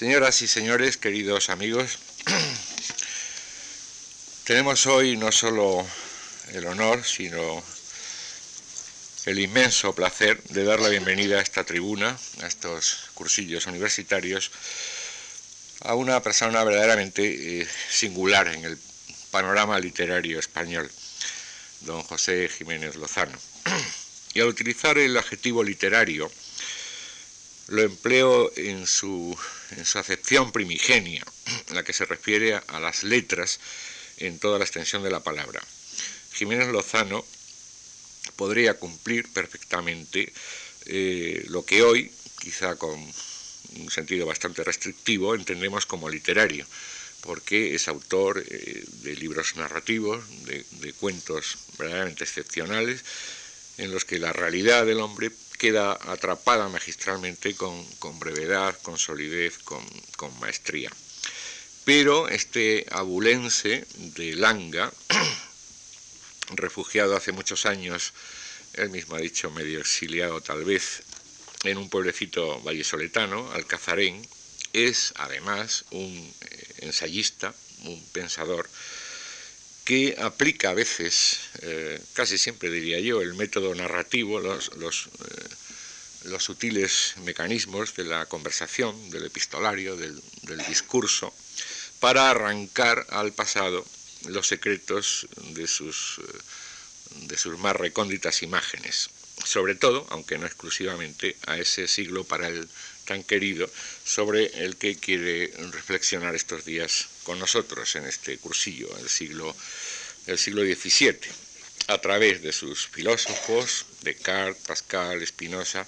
Señoras y señores, queridos amigos, tenemos hoy no solo el honor, sino el inmenso placer de dar la bienvenida a esta tribuna, a estos cursillos universitarios, a una persona verdaderamente eh, singular en el panorama literario español, don José Jiménez Lozano. Y al utilizar el adjetivo literario, lo empleo en su, en su acepción primigenia, en la que se refiere a las letras en toda la extensión de la palabra. Jiménez Lozano podría cumplir perfectamente eh, lo que hoy, quizá con un sentido bastante restrictivo, entendemos como literario, porque es autor eh, de libros narrativos, de, de cuentos verdaderamente excepcionales, en los que la realidad del hombre queda atrapada magistralmente con, brevedad, con solidez, con, maestría. Pero este abulense de Langa, refugiado hace muchos años, él mismo ha dicho medio exiliado tal vez, en un pueblecito vallesoletano, Alcazarén, es además un eh, ensayista, un pensador, que aplica a veces, eh, casi siempre diría yo, el método narrativo, los, eh, los, sutiles mecanismos de la conversación, del epistolario, del, discurso, para arrancar al pasado los secretos de sus, eh, de sus más recónditas imágenes, sobre todo, aunque no exclusivamente, a ese siglo para él tan querido, sobre el que quiere reflexionar estos días con nosotros en este cursillo, el siglo, el siglo XVII, a través de sus filósofos, Descartes, Pascal, Spinoza,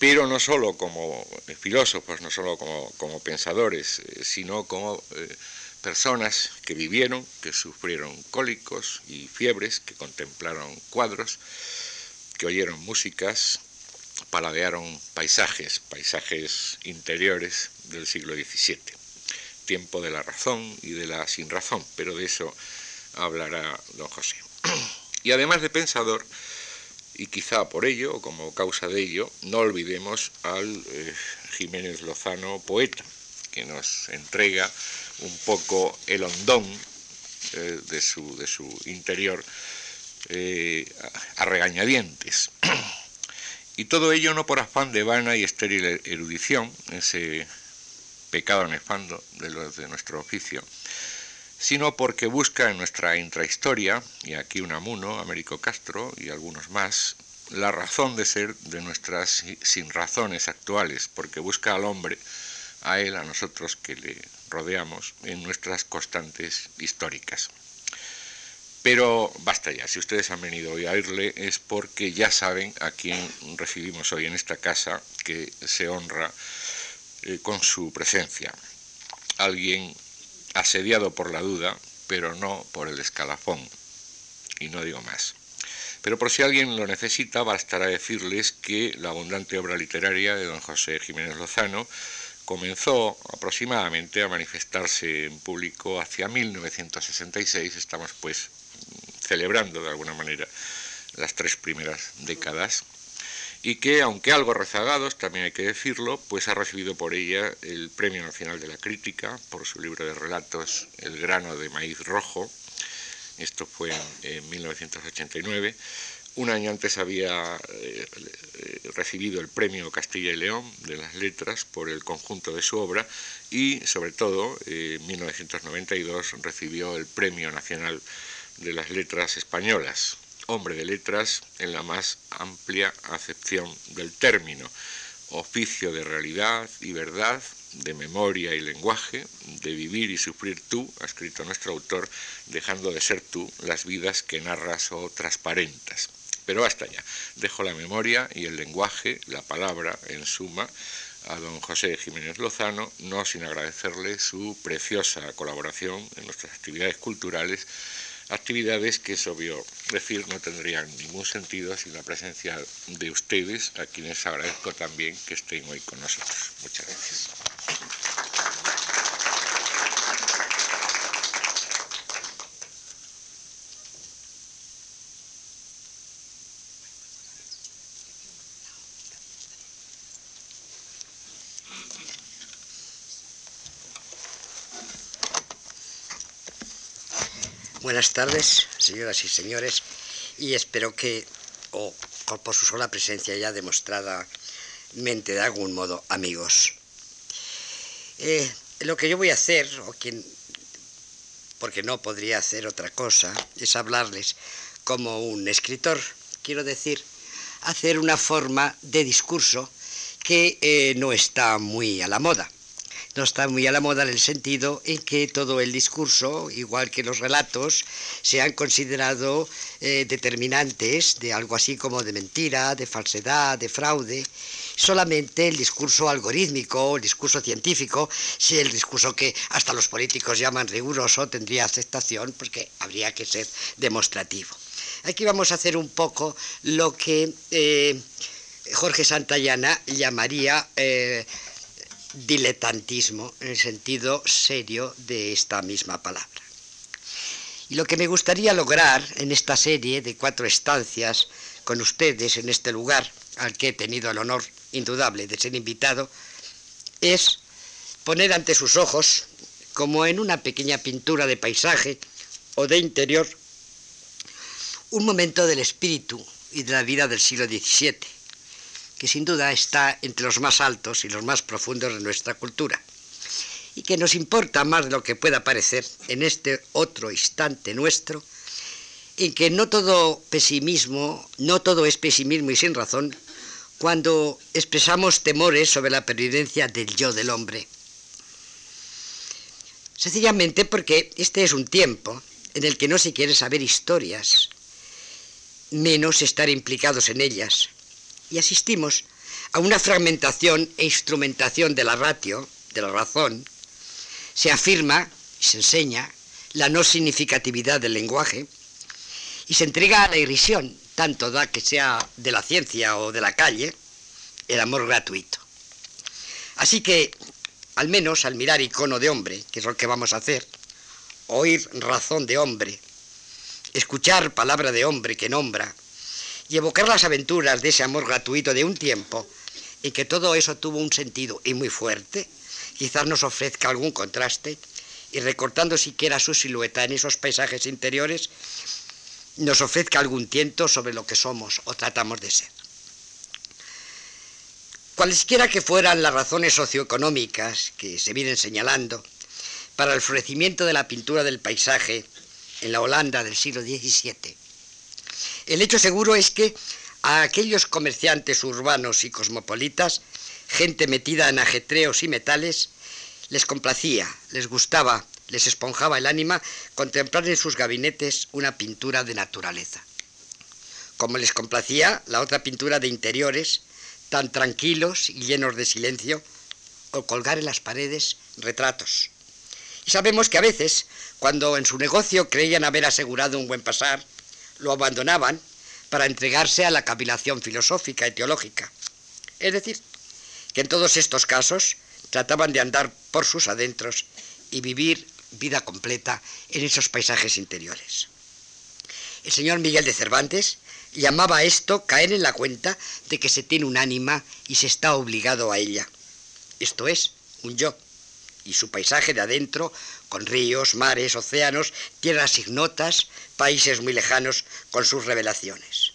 pero no solo como filósofos, no solo como, pensadores, eh, sino como eh, personas que vivieron, que sufrieron cólicos y fiebres, que contemplaron cuadros, que oyeron músicas, paladearon paisajes, paisajes interiores del siglo XVII tiempo de la razón y de la sin razón, pero de eso hablará don José. Y además de pensador, y quizá por ello, o como causa de ello, no olvidemos al eh, Jiménez Lozano poeta, que nos entrega un poco el hondón eh, de, su, de, su, interior eh, a regañadientes. Y todo ello no por afán de vana y estéril erudición, ese pecado nefando de nuestro oficio, sino porque busca en nuestra intrahistoria, y aquí Unamuno, Américo Castro y algunos más, la razón de ser de nuestras sin razones actuales, porque busca al hombre, a él, a nosotros que le rodeamos, en nuestras constantes históricas. Pero basta ya, si ustedes han venido hoy a oírle es porque ya saben a quién recibimos hoy en esta casa, que se honra eh, con su presencia. Alguien asediado por la duda, pero no por el escalafón. Y no digo más. Pero por si alguien lo necesita, bastará decirles que la abundante obra literaria de don José Jiménez Lozano comenzó aproximadamente a manifestarse en público hacia 1966. Estamos pues celebrando de alguna manera las tres primeras décadas y que, aunque algo rezagados, también hay que decirlo, pues ha recibido por ella el Premio Nacional de la Crítica por su libro de relatos El grano de maíz rojo. Esto fue en, 1989. Un año antes había eh, recibido el Premio Castilla y León de las Letras por el conjunto de su obra y, sobre todo, en 1992 recibió el Premio Nacional de las Letras Españolas hombre de letras en la más amplia acepción del término, oficio de realidad y verdad, de memoria y lenguaje, de vivir y sufrir tú, ha escrito nuestro autor, dejando de ser tú las vidas que narras o transparentas. Pero basta ya, dejo la memoria y el lenguaje, la palabra, en suma, a don José Jiménez Lozano, no sin agradecerle su preciosa colaboración en nuestras actividades culturales actividades que es obvio decir no tendrían ningún sentido sin la presencia de ustedes, a quienes agradezco también que estén hoy con nosotros. Muchas gracias. Buenas tardes, señoras y señores, y espero que, o por su sola presencia ya demostrada mente de algún modo, amigos. Eh, lo que yo voy a hacer, o quien, porque no podría hacer otra cosa, es hablarles como un escritor, quiero decir, hacer una forma de discurso que eh, no está muy a la moda no está muy a la moda en el sentido en que todo el discurso, igual que los relatos, se han considerado eh, determinantes de algo así como de mentira, de falsedad, de fraude. Solamente el discurso algorítmico, el discurso científico, si el discurso que hasta los políticos llaman riguroso, tendría aceptación porque habría que ser demostrativo. Aquí vamos a hacer un poco lo que eh, Jorge Santayana llamaría eh, diletantismo en el sentido serio de esta misma palabra. Y lo que me gustaría lograr en esta serie de cuatro estancias con ustedes en este lugar al que he tenido el honor indudable de ser invitado es poner ante sus ojos, como en una pequeña pintura de paisaje o de interior, un momento del espíritu y de la vida del siglo XVII que sin duda está entre los más altos y los más profundos de nuestra cultura, y que nos importa más de lo que pueda parecer en este otro instante nuestro, en que no todo pesimismo, no todo es pesimismo y sin razón, cuando expresamos temores sobre la pervivencia del yo del hombre. Sencillamente porque este es un tiempo en el que no se quiere saber historias, menos estar implicados en ellas, y asistimos a una fragmentación e instrumentación de la ratio, de la razón, se afirma y se enseña la no significatividad del lenguaje y se entrega a la irrisión, tanto da que sea de la ciencia o de la calle, el amor gratuito. Así que, al menos al mirar icono de hombre, que es lo que vamos a hacer, oír razón de hombre, escuchar palabra de hombre que nombra, y evocar las aventuras de ese amor gratuito de un tiempo en que todo eso tuvo un sentido y muy fuerte, quizás nos ofrezca algún contraste y recortando siquiera su silueta en esos paisajes interiores, nos ofrezca algún tiento sobre lo que somos o tratamos de ser. Cualesquiera que fueran las razones socioeconómicas que se vienen señalando para el florecimiento de la pintura del paisaje en la Holanda del siglo XVII, el hecho seguro es que a aquellos comerciantes urbanos y cosmopolitas, gente metida en ajetreos y metales, les complacía, les gustaba, les esponjaba el ánima contemplar en sus gabinetes una pintura de naturaleza. Como les complacía la otra pintura de interiores, tan tranquilos y llenos de silencio, o colgar en las paredes retratos. Y sabemos que a veces, cuando en su negocio creían haber asegurado un buen pasar, lo abandonaban para entregarse a la cavilación filosófica y teológica. Es decir, que en todos estos casos trataban de andar por sus adentros y vivir vida completa en esos paisajes interiores. El señor Miguel de Cervantes llamaba a esto caer en la cuenta de que se tiene un ánima y se está obligado a ella. Esto es, un yo. Y su paisaje de adentro con ríos, mares, océanos, tierras ignotas, países muy lejanos, con sus revelaciones.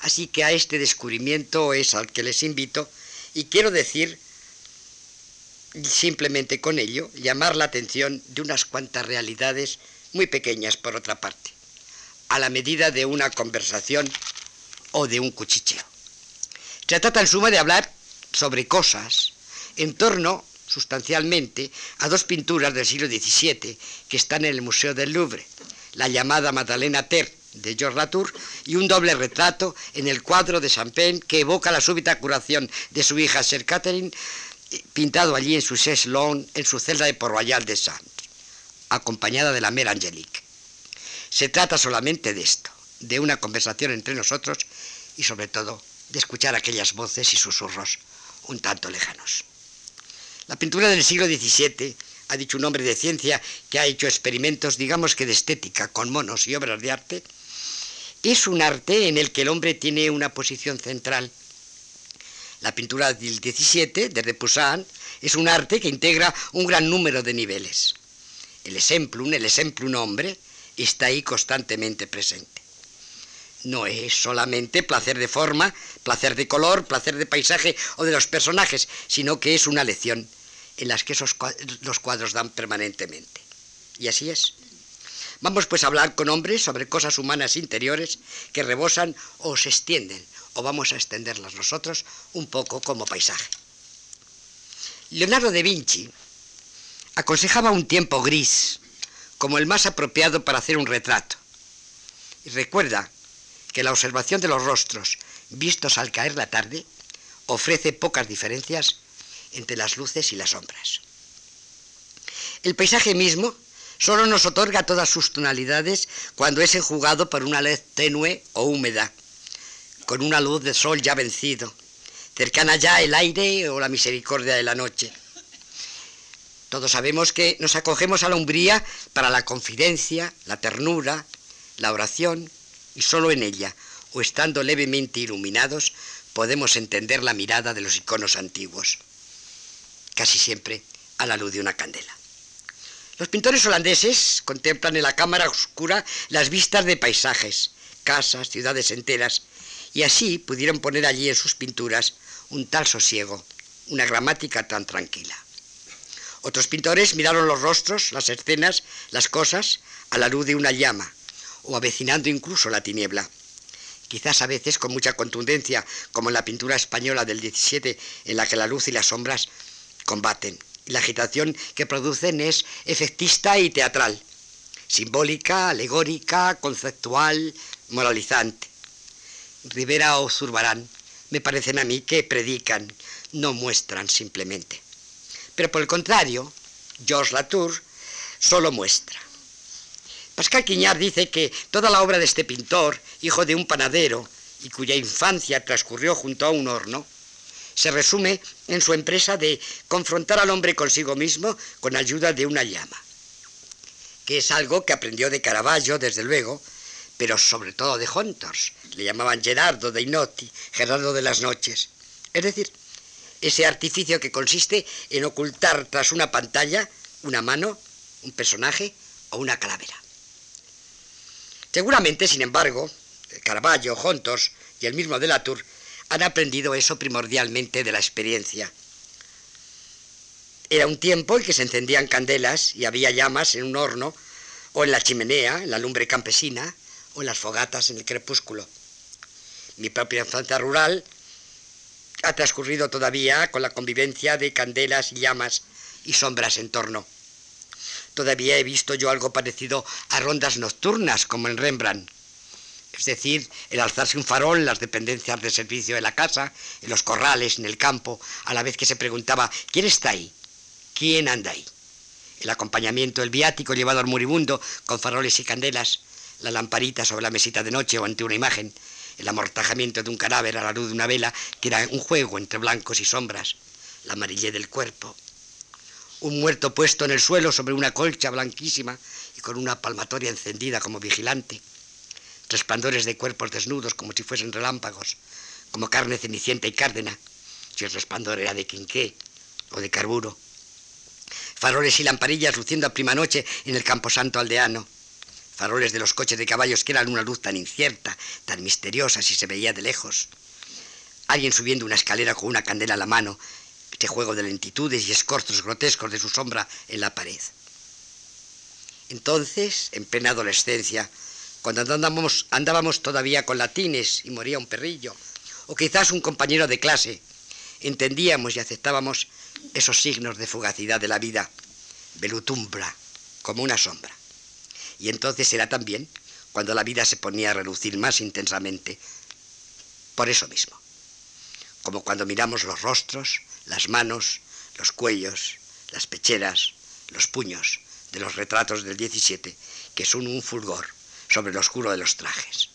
Así que a este descubrimiento es al que les invito y quiero decir simplemente con ello llamar la atención de unas cuantas realidades muy pequeñas por otra parte, a la medida de una conversación o de un cuchicheo. Se trata en suma de hablar sobre cosas en torno sustancialmente a dos pinturas del siglo XVII que están en el Museo del Louvre, la llamada Magdalena Ter de George Latour y un doble retrato en el cuadro de Champagne que evoca la súbita curación de su hija Sir Catherine, pintado allí en su Lawn, en su celda de Port Royal de Santos, acompañada de la Mère Angélique. Se trata solamente de esto, de una conversación entre nosotros y sobre todo de escuchar aquellas voces y susurros un tanto lejanos. La pintura del siglo XVII, ha dicho un hombre de ciencia que ha hecho experimentos, digamos que de estética, con monos y obras de arte, es un arte en el que el hombre tiene una posición central. La pintura del XVII, de Repoussin, es un arte que integra un gran número de niveles. El exemplum, el un hombre, está ahí constantemente presente. No es solamente placer de forma, placer de color, placer de paisaje o de los personajes, sino que es una lección en las que esos los cuadros dan permanentemente. Y así es. Vamos pues a hablar con hombres sobre cosas humanas interiores que rebosan o se extienden, o vamos a extenderlas nosotros un poco como paisaje. Leonardo da Vinci aconsejaba un tiempo gris como el más apropiado para hacer un retrato. Y recuerda que la observación de los rostros vistos al caer la tarde ofrece pocas diferencias entre las luces y las sombras. El paisaje mismo solo nos otorga todas sus tonalidades cuando es enjugado por una luz tenue o húmeda, con una luz de sol ya vencido, cercana ya el aire o la misericordia de la noche. Todos sabemos que nos acogemos a la umbría para la confidencia, la ternura, la oración, y solo en ella, o estando levemente iluminados, podemos entender la mirada de los iconos antiguos, casi siempre a la luz de una candela. Los pintores holandeses contemplan en la cámara oscura las vistas de paisajes, casas, ciudades enteras, y así pudieron poner allí en sus pinturas un tal sosiego, una gramática tan tranquila. Otros pintores miraron los rostros, las escenas, las cosas, a la luz de una llama, o avecinando incluso la tiniebla. Quizás a veces con mucha contundencia, como en la pintura española del 17, en la que la luz y las sombras combaten. La agitación que producen es efectista y teatral, simbólica, alegórica, conceptual, moralizante. Rivera o Zurbarán me parecen a mí que predican, no muestran simplemente. Pero por el contrario, Georges Latour solo muestra. Pascal Quiñard dice que toda la obra de este pintor, hijo de un panadero y cuya infancia transcurrió junto a un horno, se resume en su empresa de confrontar al hombre consigo mismo con ayuda de una llama, que es algo que aprendió de Caravaggio, desde luego, pero sobre todo de Hunters. Le llamaban Gerardo de Inotti, Gerardo de las Noches. Es decir, ese artificio que consiste en ocultar tras una pantalla una mano, un personaje o una calavera. Seguramente, sin embargo, Caravaggio, Hunters y el mismo de Latour han aprendido eso primordialmente de la experiencia. Era un tiempo en que se encendían candelas y había llamas en un horno o en la chimenea, en la lumbre campesina, o en las fogatas en el crepúsculo. Mi propia infancia rural ha transcurrido todavía con la convivencia de candelas, llamas y sombras en torno. Todavía he visto yo algo parecido a rondas nocturnas como en Rembrandt. Es decir, el alzarse un farol en las dependencias de servicio de la casa, en los corrales, en el campo, a la vez que se preguntaba ¿quién está ahí? ¿Quién anda ahí? El acompañamiento del viático llevado al moribundo con faroles y candelas, la lamparita sobre la mesita de noche o ante una imagen, el amortajamiento de un cadáver a la luz de una vela, que era un juego entre blancos y sombras, la amarillez del cuerpo, un muerto puesto en el suelo sobre una colcha blanquísima y con una palmatoria encendida como vigilante, resplandores de cuerpos desnudos como si fuesen relámpagos, como carne cenicienta y cárdena, si el resplandor era de quinqué o de carburo, faroles y lamparillas luciendo a prima noche en el camposanto aldeano, faroles de los coches de caballos que eran una luz tan incierta, tan misteriosa si se veía de lejos. Alguien subiendo una escalera con una candela a la mano, este juego de lentitudes y escorzos grotescos de su sombra en la pared. Entonces, en plena adolescencia, cuando andábamos, todavía con latines y moría un perrillo, o quizás un compañero de clase, entendíamos y aceptábamos esos signos de fugacidad de la vida, velutumbra, como una sombra. Y entonces era también cuando la vida se ponía a relucir más intensamente. Por eso mismo. Como cuando miramos los rostros, las manos, los cuellos, las pecheras, los puños de los retratos del 17, que son un fulgor sobre lo oscuro de los trajes.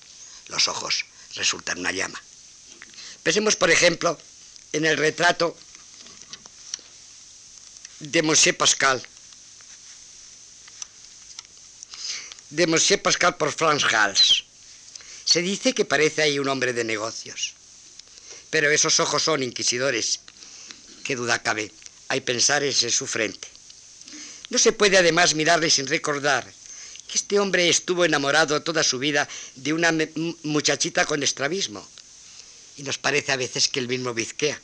Los ojos resultan una llama. Pensemos, por ejemplo, en el retrato de Monsieur Pascal, de Monsieur Pascal por Franz Hals. Se dice que parece ahí un hombre de negocios. Pero esos ojos son inquisidores. Qué duda cabe. Hay pensares en su frente. No se puede además mirarle sin recordar que este hombre estuvo enamorado toda su vida de una muchachita con estrabismo. Y nos parece a veces que el mismo Vizquea.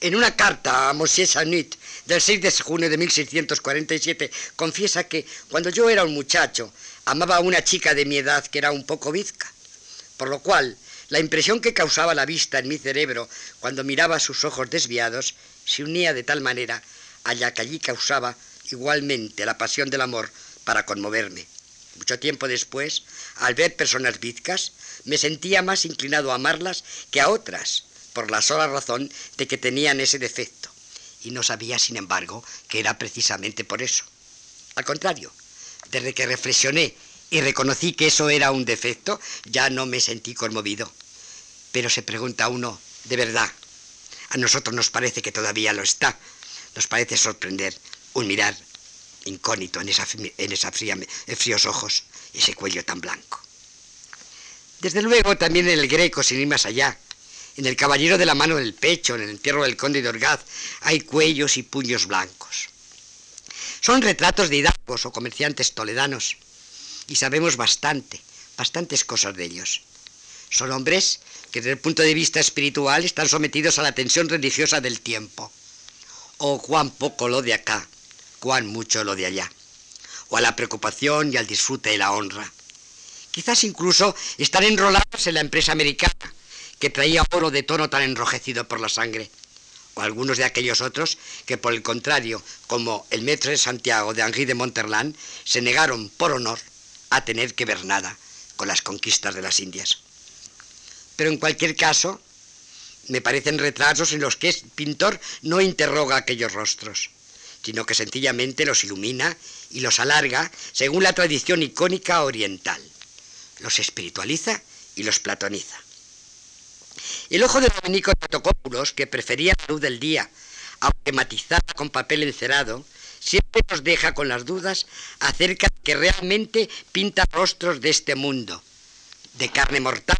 En una carta a Monsieur Sanut del 6 de junio de 1647 confiesa que cuando yo era un muchacho amaba a una chica de mi edad que era un poco bizca, por lo cual la impresión que causaba la vista en mi cerebro cuando miraba sus ojos desviados se unía de tal manera a la que allí causaba igualmente la pasión del amor para conmoverme. Mucho tiempo después, al ver personas bizcas, me sentía más inclinado a amarlas que a otras, por la sola razón de que tenían ese defecto. Y no sabía, sin embargo, que era precisamente por eso. Al contrario, desde que reflexioné y reconocí que eso era un defecto, ya no me sentí conmovido. Pero se pregunta uno, de verdad, a nosotros nos parece que todavía lo está. Nos parece sorprender un mirar incógnito en esa, en esa fríos ojos, ese cuello tan blanco. Desde luego, también en el greco, sin ir más allá, en el caballero de la mano del pecho, en el entierro del conde de Orgaz, hay cuellos y puños blancos. Son retratos de hidalgos o comerciantes toledanos, y sabemos bastante, bastantes cosas de ellos. Son hombres que desde el punto de vista espiritual están sometidos a la tensión religiosa del tiempo. O cuán poco lo de acá, cuán mucho lo de allá, o a la preocupación y al disfrute y la honra. Quizás incluso están enrolados en la empresa americana, que traía oro de tono tan enrojecido por la sangre, o algunos de aquellos otros que, por el contrario, como el maître de Santiago de Henri de Monterland, se negaron por honor a tener que ver nada con las conquistas de las Indias. Pero en cualquier caso, me parecen retratos en los que el pintor no interroga aquellos rostros, sino que sencillamente los ilumina y los alarga según la tradición icónica oriental. Los espiritualiza y los platoniza. El ojo de Domenico Tatocópulos, que prefería la luz del día, aunque matizada con papel encerado, siempre nos deja con las dudas acerca de que realmente pinta rostros de este mundo, de carne mortal,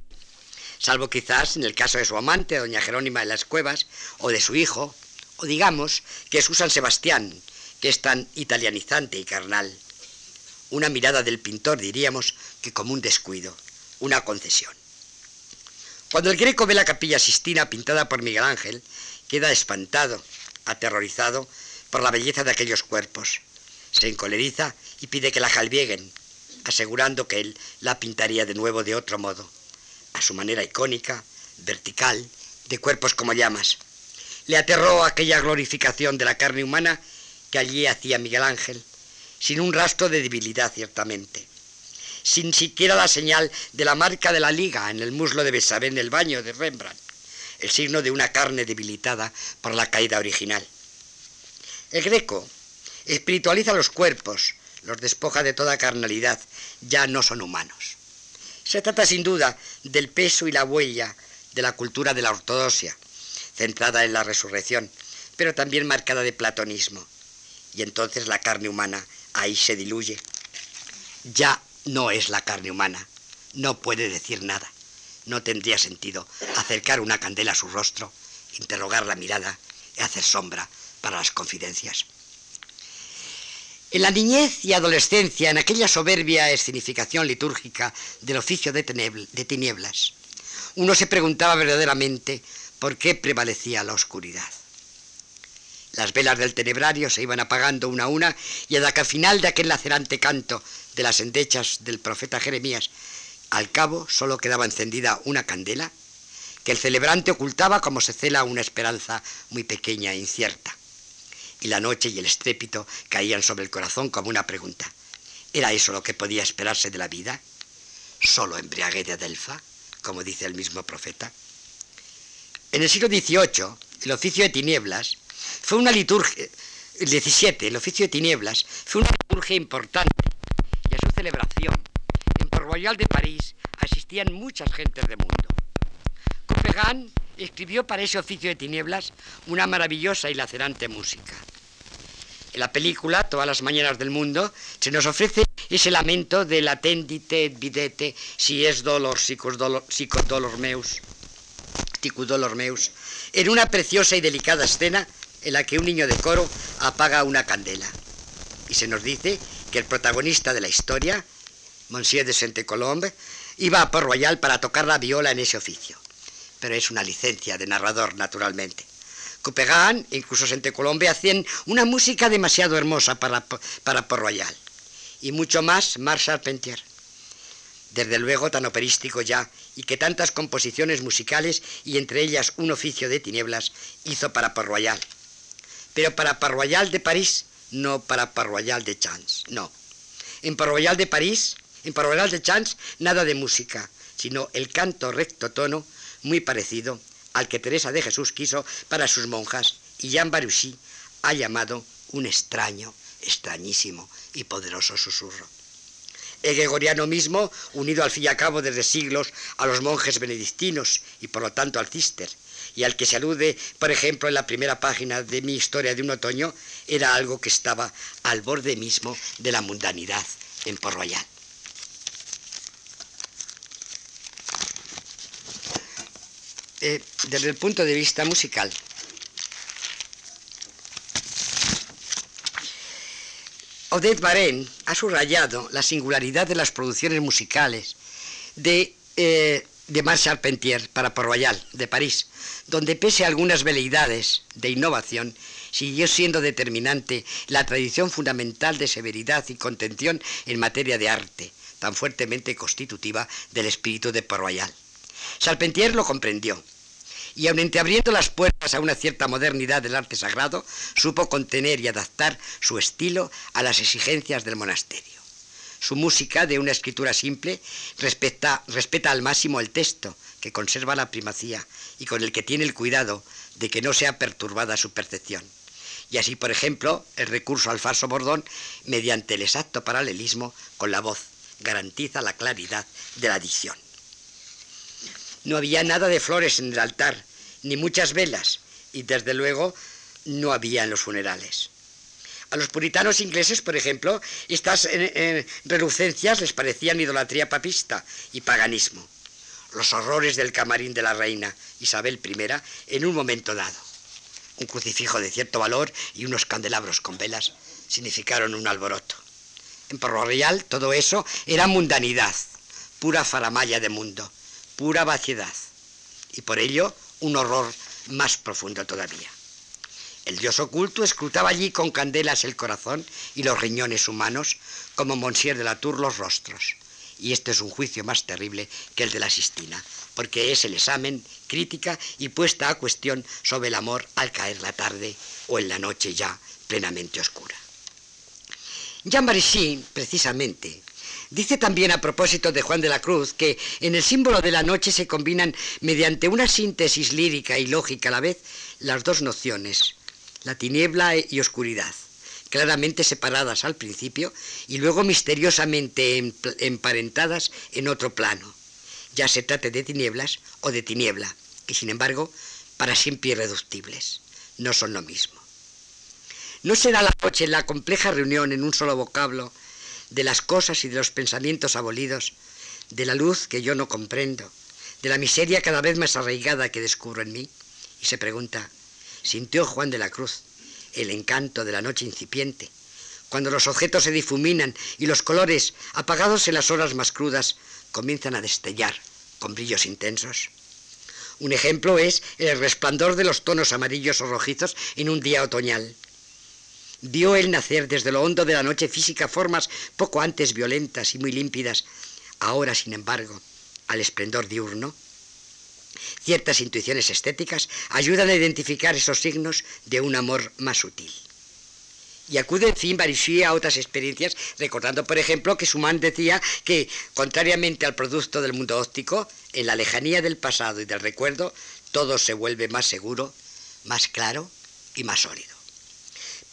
salvo quizás en el caso de su amante, doña Jerónima de las Cuevas, o de su hijo, o digamos que es su San Sebastián, que es tan italianizante y carnal. Una mirada del pintor, diríamos, que como un descuido, una concesión. Cuando el greco ve la capilla Sistina pintada por Miguel Ángel, queda espantado, aterrorizado por la belleza de aquellos cuerpos. Se encoleriza y pide que la jalbieguen, asegurando que él la pintaría de nuevo de otro modo, a su manera icónica, vertical, de cuerpos como llamas. Le aterró aquella glorificación de la carne humana que allí hacía Miguel Ángel, sin un rastro de debilidad ciertamente, sin siquiera la señal de la marca de la liga en el muslo de Besabé en el baño de Rembrandt, el signo de una carne debilitada por la caída original. El greco espiritualiza los cuerpos, los despoja de toda carnalidad, ya no son humanos. Se trata sin duda del peso y la huella de la cultura de la ortodoxia, centrada en la resurrección, pero también marcada de platonismo y entonces la carne humana ahí se diluye. Ya no es la carne humana, no puede decir nada. No tendría sentido acercar una candela a su rostro, interrogar la mirada y hacer sombra para las confidencias. En la niñez y adolescencia, en aquella soberbia escenificación litúrgica del oficio de, de tinieblas, uno se preguntaba verdaderamente por qué prevalecía la oscuridad. Las velas del tenebrario se iban apagando una a una y hasta que al final de aquel lacerante canto de las endechas del profeta Jeremías, al cabo solo quedaba encendida una candela que el celebrante ocultaba como se cela una esperanza muy pequeña e incierta. Y la noche y el estrépito caían sobre el corazón como una pregunta. ¿Era eso lo que podía esperarse de la vida? ¿Solo embriaguez de Adelfa, como dice el mismo profeta? En el siglo XVIII, el oficio de tinieblas fue una liturgia, el 17, el oficio de tinieblas, fue una liturgia importante y a su celebración en Port Royal de París asistían muchas gentes del mundo. Couperin escribió para ese oficio de tinieblas una maravillosa y lacerante música. En la película, Todas las mañanas del mundo, se nos ofrece ese lamento de latendite et videte si es dolor, dolor meus, dolor meus, en una preciosa y delicada escena en la que un niño de coro apaga una candela. Y se nos dice que el protagonista de la historia, Monsieur de Sainte-Colombe, iba a Port Royal para tocar la viola en ese oficio. Pero es una licencia de narrador, naturalmente. Couperin, incluso Sainte-Colombe, hacían una música demasiado hermosa para, para Port Royal. Y mucho más Marshall Pentier desde luego tan operístico ya, y que tantas composiciones musicales, y entre ellas un oficio de tinieblas, hizo para Parroyal. Pero para Parroyal de París, no para Parroyal de Chance, no. En Parroyal de París, en Parroyal de Chance, nada de música, sino el canto recto tono, muy parecido al que Teresa de Jesús quiso para sus monjas, y Jean Baruchy ha llamado un extraño, extrañísimo y poderoso susurro. Gregoriano mismo, unido al fin y al cabo desde siglos a los monjes benedictinos y por lo tanto al cister, y al que se alude, por ejemplo, en la primera página de mi historia de un otoño, era algo que estaba al borde mismo de la mundanidad en Port Royal. Eh, desde el punto de vista musical, Odette Barén ha subrayado la singularidad de las producciones musicales de, eh, de Marshall Pentier para Port Royal de París, donde pese a algunas veleidades de innovación, siguió siendo determinante la tradición fundamental de severidad y contención en materia de arte, tan fuertemente constitutiva del espíritu de Port Royal. Charpentier lo comprendió y aun entreabriendo las puertas a una cierta modernidad del arte sagrado, supo contener y adaptar su estilo a las exigencias del monasterio. Su música, de una escritura simple, respeta, respeta al máximo el texto, que conserva la primacía y con el que tiene el cuidado de que no sea perturbada su percepción. Y así, por ejemplo, el recurso al falso bordón, mediante el exacto paralelismo con la voz, garantiza la claridad de la dicción. No había nada de flores en el altar, ni muchas velas, y desde luego no había en los funerales. A los puritanos ingleses, por ejemplo, estas eh, eh, relucencias les parecían idolatría papista y paganismo. Los horrores del camarín de la reina Isabel I en un momento dado. Un crucifijo de cierto valor y unos candelabros con velas significaron un alboroto. En Porro Real todo eso era mundanidad, pura faramaya de mundo pura vaciedad y por ello un horror más profundo todavía. El dios oculto escrutaba allí con candelas el corazón y los riñones humanos, como Monsieur de la Tour los rostros. Y este es un juicio más terrible que el de la Sistina, porque es el examen, crítica y puesta a cuestión sobre el amor al caer la tarde o en la noche ya plenamente oscura. Jean Marisy, precisamente, Dice también a propósito de Juan de la Cruz que en el símbolo de la noche se combinan mediante una síntesis lírica y lógica a la vez las dos nociones, la tiniebla y oscuridad, claramente separadas al principio y luego misteriosamente emparentadas en otro plano, ya se trate de tinieblas o de tiniebla, y sin embargo para siempre irreductibles, no son lo mismo. No será la noche la compleja reunión en un solo vocablo de las cosas y de los pensamientos abolidos, de la luz que yo no comprendo, de la miseria cada vez más arraigada que descubro en mí, y se pregunta, ¿sintió Juan de la Cruz el encanto de la noche incipiente, cuando los objetos se difuminan y los colores, apagados en las horas más crudas, comienzan a destellar con brillos intensos? Un ejemplo es el resplandor de los tonos amarillos o rojizos en un día otoñal, vio él nacer desde lo hondo de la noche física formas poco antes violentas y muy límpidas, ahora, sin embargo, al esplendor diurno. Ciertas intuiciones estéticas ayudan a identificar esos signos de un amor más sutil. Y acude en fin Barisí a otras experiencias, recordando, por ejemplo, que Schumann decía que, contrariamente al producto del mundo óptico, en la lejanía del pasado y del recuerdo, todo se vuelve más seguro, más claro y más sólido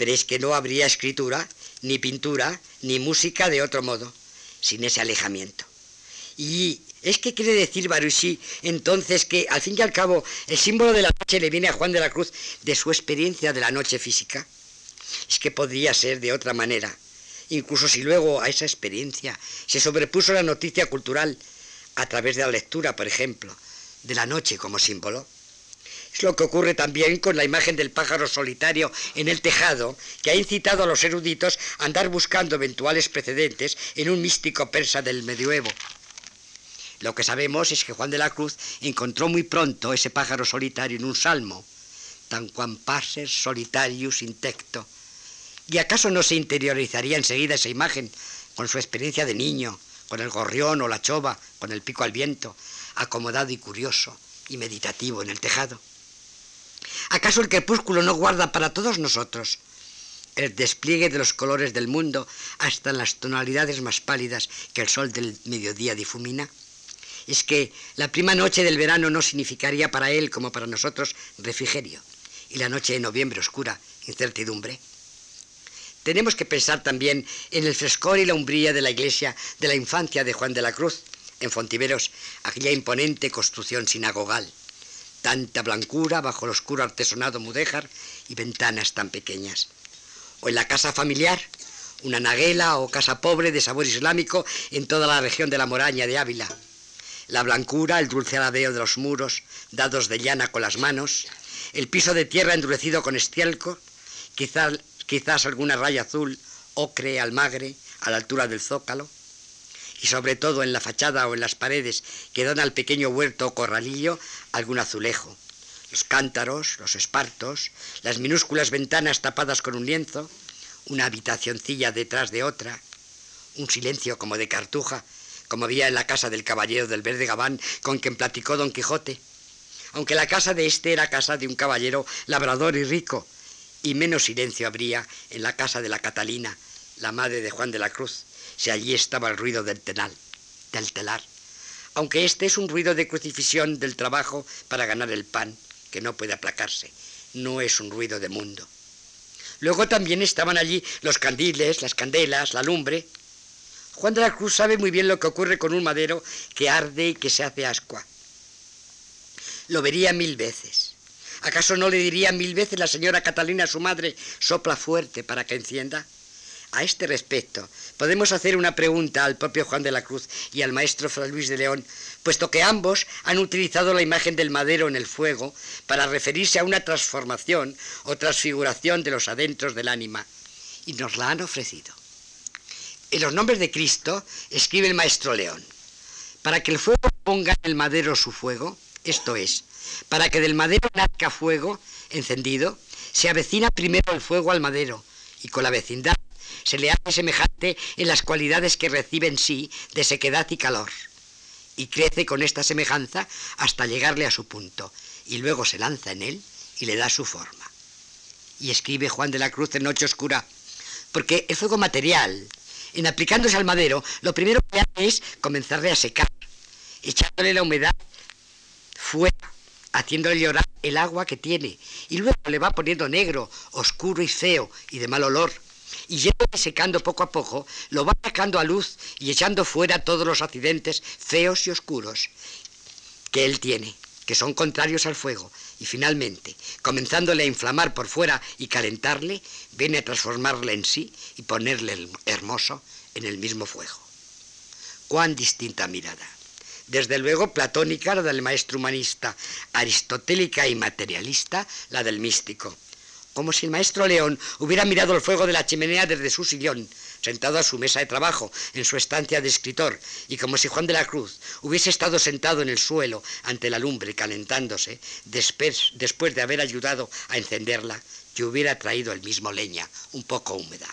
pero es que no habría escritura, ni pintura, ni música de otro modo, sin ese alejamiento. Y es que quiere decir Baruchy entonces que al fin y al cabo el símbolo de la noche le viene a Juan de la Cruz de su experiencia de la noche física. Es que podría ser de otra manera, incluso si luego a esa experiencia se sobrepuso la noticia cultural a través de la lectura, por ejemplo, de la noche como símbolo. Es lo que ocurre también con la imagen del pájaro solitario en el tejado, que ha incitado a los eruditos a andar buscando eventuales precedentes en un místico persa del medioevo. Lo que sabemos es que Juan de la Cruz encontró muy pronto ese pájaro solitario en un salmo, tan quan passer solitarius intecto. ¿Y acaso no se interiorizaría enseguida esa imagen con su experiencia de niño, con el gorrión o la chova, con el pico al viento, acomodado y curioso y meditativo en el tejado? ¿Acaso el crepúsculo no guarda para todos nosotros el despliegue de los colores del mundo hasta en las tonalidades más pálidas que el sol del mediodía difumina? Es que la prima noche del verano no significaría para él como para nosotros refrigerio y la noche de noviembre oscura, incertidumbre. Tenemos que pensar también en el frescor y la umbría de la iglesia de la infancia de Juan de la Cruz, en Fontiveros, aquella imponente construcción sinagogal tanta blancura bajo el oscuro artesonado mudéjar y ventanas tan pequeñas. O en la casa familiar, una naguela o casa pobre de sabor islámico en toda la región de la Moraña de Ávila. La blancura, el dulce aladeo de los muros, dados de llana con las manos, el piso de tierra endurecido con estielco, quizás, quizás alguna raya azul, ocre, almagre, a la altura del zócalo, y sobre todo en la fachada o en las paredes que dan al pequeño huerto o corralillo algún azulejo. Los cántaros, los espartos, las minúsculas ventanas tapadas con un lienzo, una habitacioncilla detrás de otra, un silencio como de cartuja, como había en la casa del caballero del verde gabán con quien platicó don Quijote. Aunque la casa de este era casa de un caballero labrador y rico, y menos silencio habría en la casa de la Catalina, la madre de Juan de la Cruz, si allí estaba el ruido del tenal, del telar. Aunque este es un ruido de crucifixión del trabajo para ganar el pan, que no puede aplacarse, no es un ruido de mundo. Luego también estaban allí los candiles, las candelas, la lumbre. Juan de la Cruz sabe muy bien lo que ocurre con un madero que arde y que se hace ascua. Lo vería mil veces. ¿Acaso no le diría mil veces la señora Catalina a su madre, sopla fuerte para que encienda? A este respecto, podemos hacer una pregunta al propio Juan de la Cruz y al maestro Fray Luis de León, puesto que ambos han utilizado la imagen del madero en el fuego para referirse a una transformación o transfiguración de los adentros del ánima, y nos la han ofrecido. En los nombres de Cristo escribe el maestro León, para que el fuego ponga en el madero su fuego, esto es, para que del madero nazca fuego encendido, se avecina primero el fuego al madero, y con la vecindad se le hace semejante en las cualidades que recibe en sí de sequedad y calor, y crece con esta semejanza hasta llegarle a su punto, y luego se lanza en él y le da su forma. Y escribe Juan de la Cruz en Noche Oscura, porque el fuego material, en aplicándose al madero, lo primero que hace es comenzarle a secar, echándole la humedad fuera, haciéndole llorar el agua que tiene, y luego le va poniendo negro, oscuro y feo y de mal olor, y yendo secando poco a poco, lo va sacando a luz y echando fuera todos los accidentes feos y oscuros que él tiene, que son contrarios al fuego, y finalmente, comenzándole a inflamar por fuera y calentarle, viene a transformarle en sí y ponerle hermoso en el mismo fuego. Cuán distinta mirada. Desde luego platónica la del maestro humanista, aristotélica y materialista la del místico como si el maestro León hubiera mirado el fuego de la chimenea desde su sillón, sentado a su mesa de trabajo, en su estancia de escritor, y como si Juan de la Cruz hubiese estado sentado en el suelo ante la lumbre calentándose, después, de haber ayudado a encenderla, y hubiera traído el mismo leña, un poco húmeda.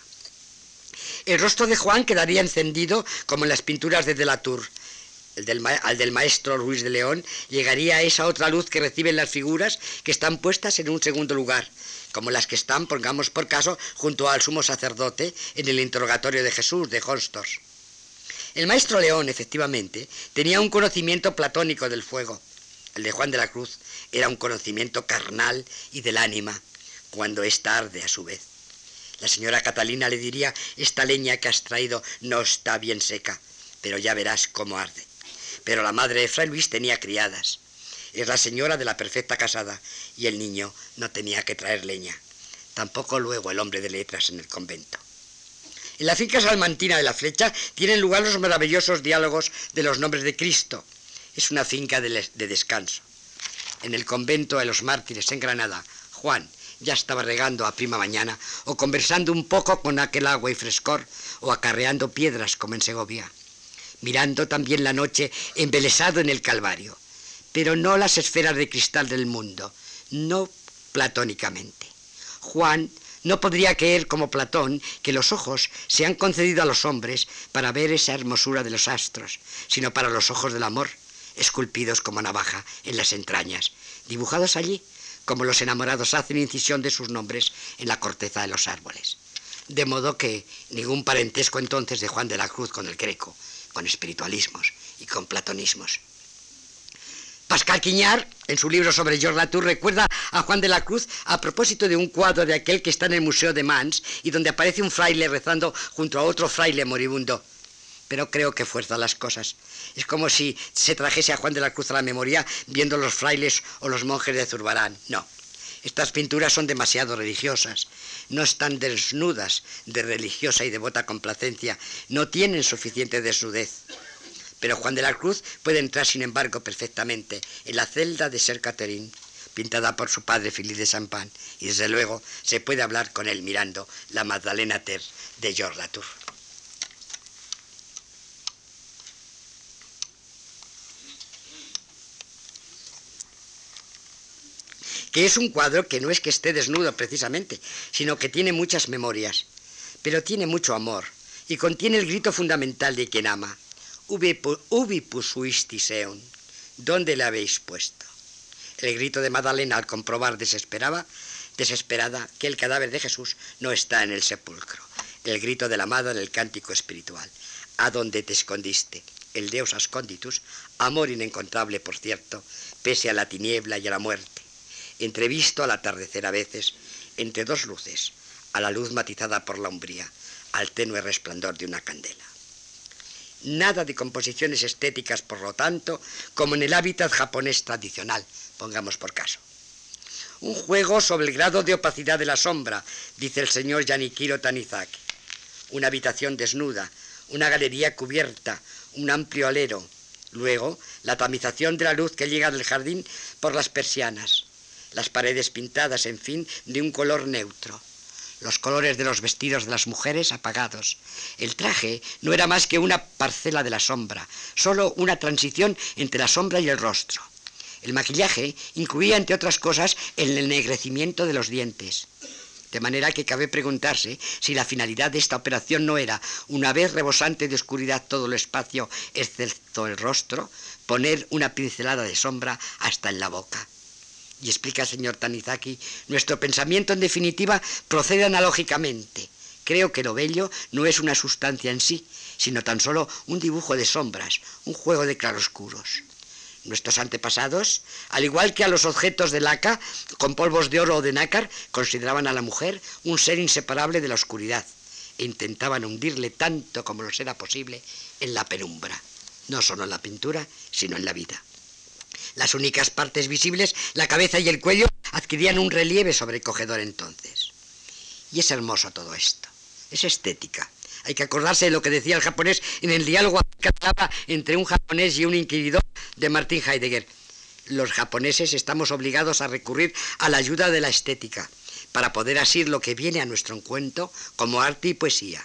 El rostro de Juan quedaría encendido como en las pinturas de Delatour, el del al del maestro Luis de León, llegaría a esa otra luz que reciben las figuras que están puestas en un segundo lugar, como las que están, pongamos por caso, junto al sumo sacerdote en el interrogatorio de Jesús de Hostos. El maestro León, efectivamente, tenía un conocimiento platónico del fuego. El de Juan de la Cruz era un conocimiento carnal y del ánima, cuando es tarde a su vez. La señora Catalina le diría, esta leña que has traído no está bien seca, pero ya verás cómo arde. Pero la madre de Fray Luis tenía criadas es la señora de la perfecta casada y el niño no tenía que traer leña. Tampoco luego el hombre de letras en el convento. En la finca salmantina de la flecha tienen lugar los maravillosos diálogos de los nombres de Cristo. Es una finca de, de descanso. En el convento de los mártires en Granada, Juan ya estaba regando a prima mañana o conversando un poco con aquel agua y frescor o acarreando piedras como en Segovia, mirando también la noche embelesado en el Calvario, pero no las esferas de cristal del mundo, no platónicamente. Juan no podría creer como Platón que los ojos se han concedido a los hombres para ver esa hermosura de los astros, sino para los ojos del amor, esculpidos como navaja en las entrañas, dibujados allí como los enamorados hacen incisión de sus nombres en la corteza de los árboles. De modo que ningún parentesco entonces de Juan de la Cruz con el greco, con espiritualismos y con platonismos. Pascal Quiñar, en su libro sobre George Latour, recuerda a Juan de la Cruz a propósito de un cuadro de aquel que está en el Museo de Mans y donde aparece un fraile rezando junto a otro fraile moribundo. Pero creo que fuerza las cosas. Es como si se trajese a Juan de la Cruz a la memoria viendo los frailes o los monjes de Zurbarán. No, estas pinturas son demasiado religiosas, no están desnudas de religiosa y devota complacencia, no tienen suficiente desnudez. Pero Juan de la Cruz puede entrar, sin embargo, perfectamente en la celda de Ser Catherine, pintada por su padre Filipe de Champagne, y desde luego se puede hablar con él mirando la Magdalena Ter de Georges Latour. que es un cuadro que no es que esté desnudo precisamente, sino que tiene muchas memorias, pero tiene mucho amor y contiene el grito fundamental de quien ama. Ubi pusuistis eon, ¿dónde le habéis puesto? El grito de Madalena al comprobar desesperaba, desesperada que el cadáver de Jesús no está en el sepulcro. El grito de la amada del cántico espiritual. ¿A dónde te escondiste? El Deus asconditus, amor inencontrable, por cierto, pese a la tiniebla y a la muerte entrevisto al atardecer a veces, entre dos luces, a la luz matizada por la umbría, al tenue resplandor de una candela. Nada de composiciones estéticas, por lo tanto, como en el hábitat japonés tradicional, pongamos por caso. Un juego sobre el grado de opacidad de la sombra, dice el señor Yanikiro Tanizaki. Una habitación desnuda, una galería cubierta, un amplio alero. Luego, la tamización de la luz que llega del jardín por las persianas las paredes pintadas, en fin, de un color neutro, los colores de los vestidos de las mujeres apagados. El traje no era más que una parcela de la sombra, solo una transición entre la sombra y el rostro. El maquillaje incluía, entre otras cosas, el ennegrecimiento de los dientes. De manera que cabe preguntarse si la finalidad de esta operación no era, una vez rebosante de oscuridad todo el espacio, excepto el rostro, poner una pincelada de sombra hasta en la boca. Y explica el señor Tanizaki, nuestro pensamiento en definitiva procede analógicamente. Creo que lo bello no es una sustancia en sí, sino tan solo un dibujo de sombras, un juego de claroscuros. Nuestros antepasados, al igual que a los objetos de laca, con polvos de oro o de nácar, consideraban a la mujer un ser inseparable de la oscuridad e intentaban hundirle tanto como lo era posible en la penumbra, no solo en la pintura, sino en la vida. Las únicas partes visibles, la cabeza y el cuello, adquirían un relieve sobrecogedor entonces. Y es hermoso todo esto. Es estética. Hay que acordarse de lo que decía el japonés en el diálogo entre un japonés y un inquiridor de Martin Heidegger. Los japoneses estamos obligados a recurrir a la ayuda de la estética para poder asir lo que viene a nuestro encuentro como arte y poesía.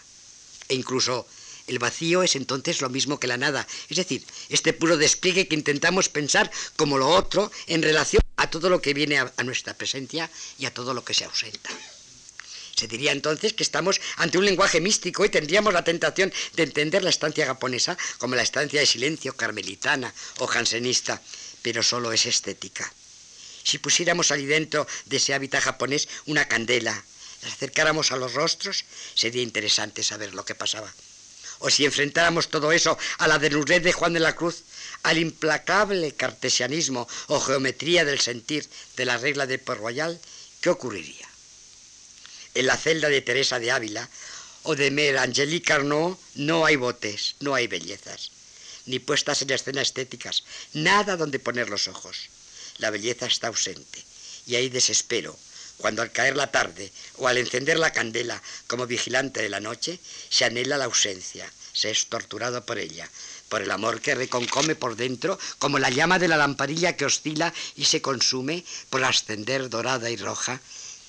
E incluso el vacío es entonces lo mismo que la nada, es decir, este puro despliegue que intentamos pensar como lo otro en relación a todo lo que viene a, nuestra presencia y a todo lo que se ausenta. Se diría entonces que estamos ante un lenguaje místico y tendríamos la tentación de entender la estancia japonesa como la estancia de silencio carmelitana o jansenista, pero solo es estética. Si pusiéramos allí dentro de ese hábitat japonés una candela, la acercáramos a los rostros, sería interesante saber lo que pasaba o si enfrentáramos todo eso a la desnudez de Juan de la Cruz, al implacable cartesianismo o geometría del sentir de la regla de Port Royal, ¿qué ocurriría? En la celda de Teresa de Ávila o de Mère Angélique Arnaud no hay botes, no hay bellezas, ni puestas en escena estéticas, nada donde poner los ojos. La belleza está ausente y hay desespero, cuando al caer la tarde o al encender la candela como vigilante de la noche, se anhela la ausencia, se es torturado por ella, por el amor que reconcome por dentro, como la llama de la lamparilla que oscila y se consume por ascender dorada y roja,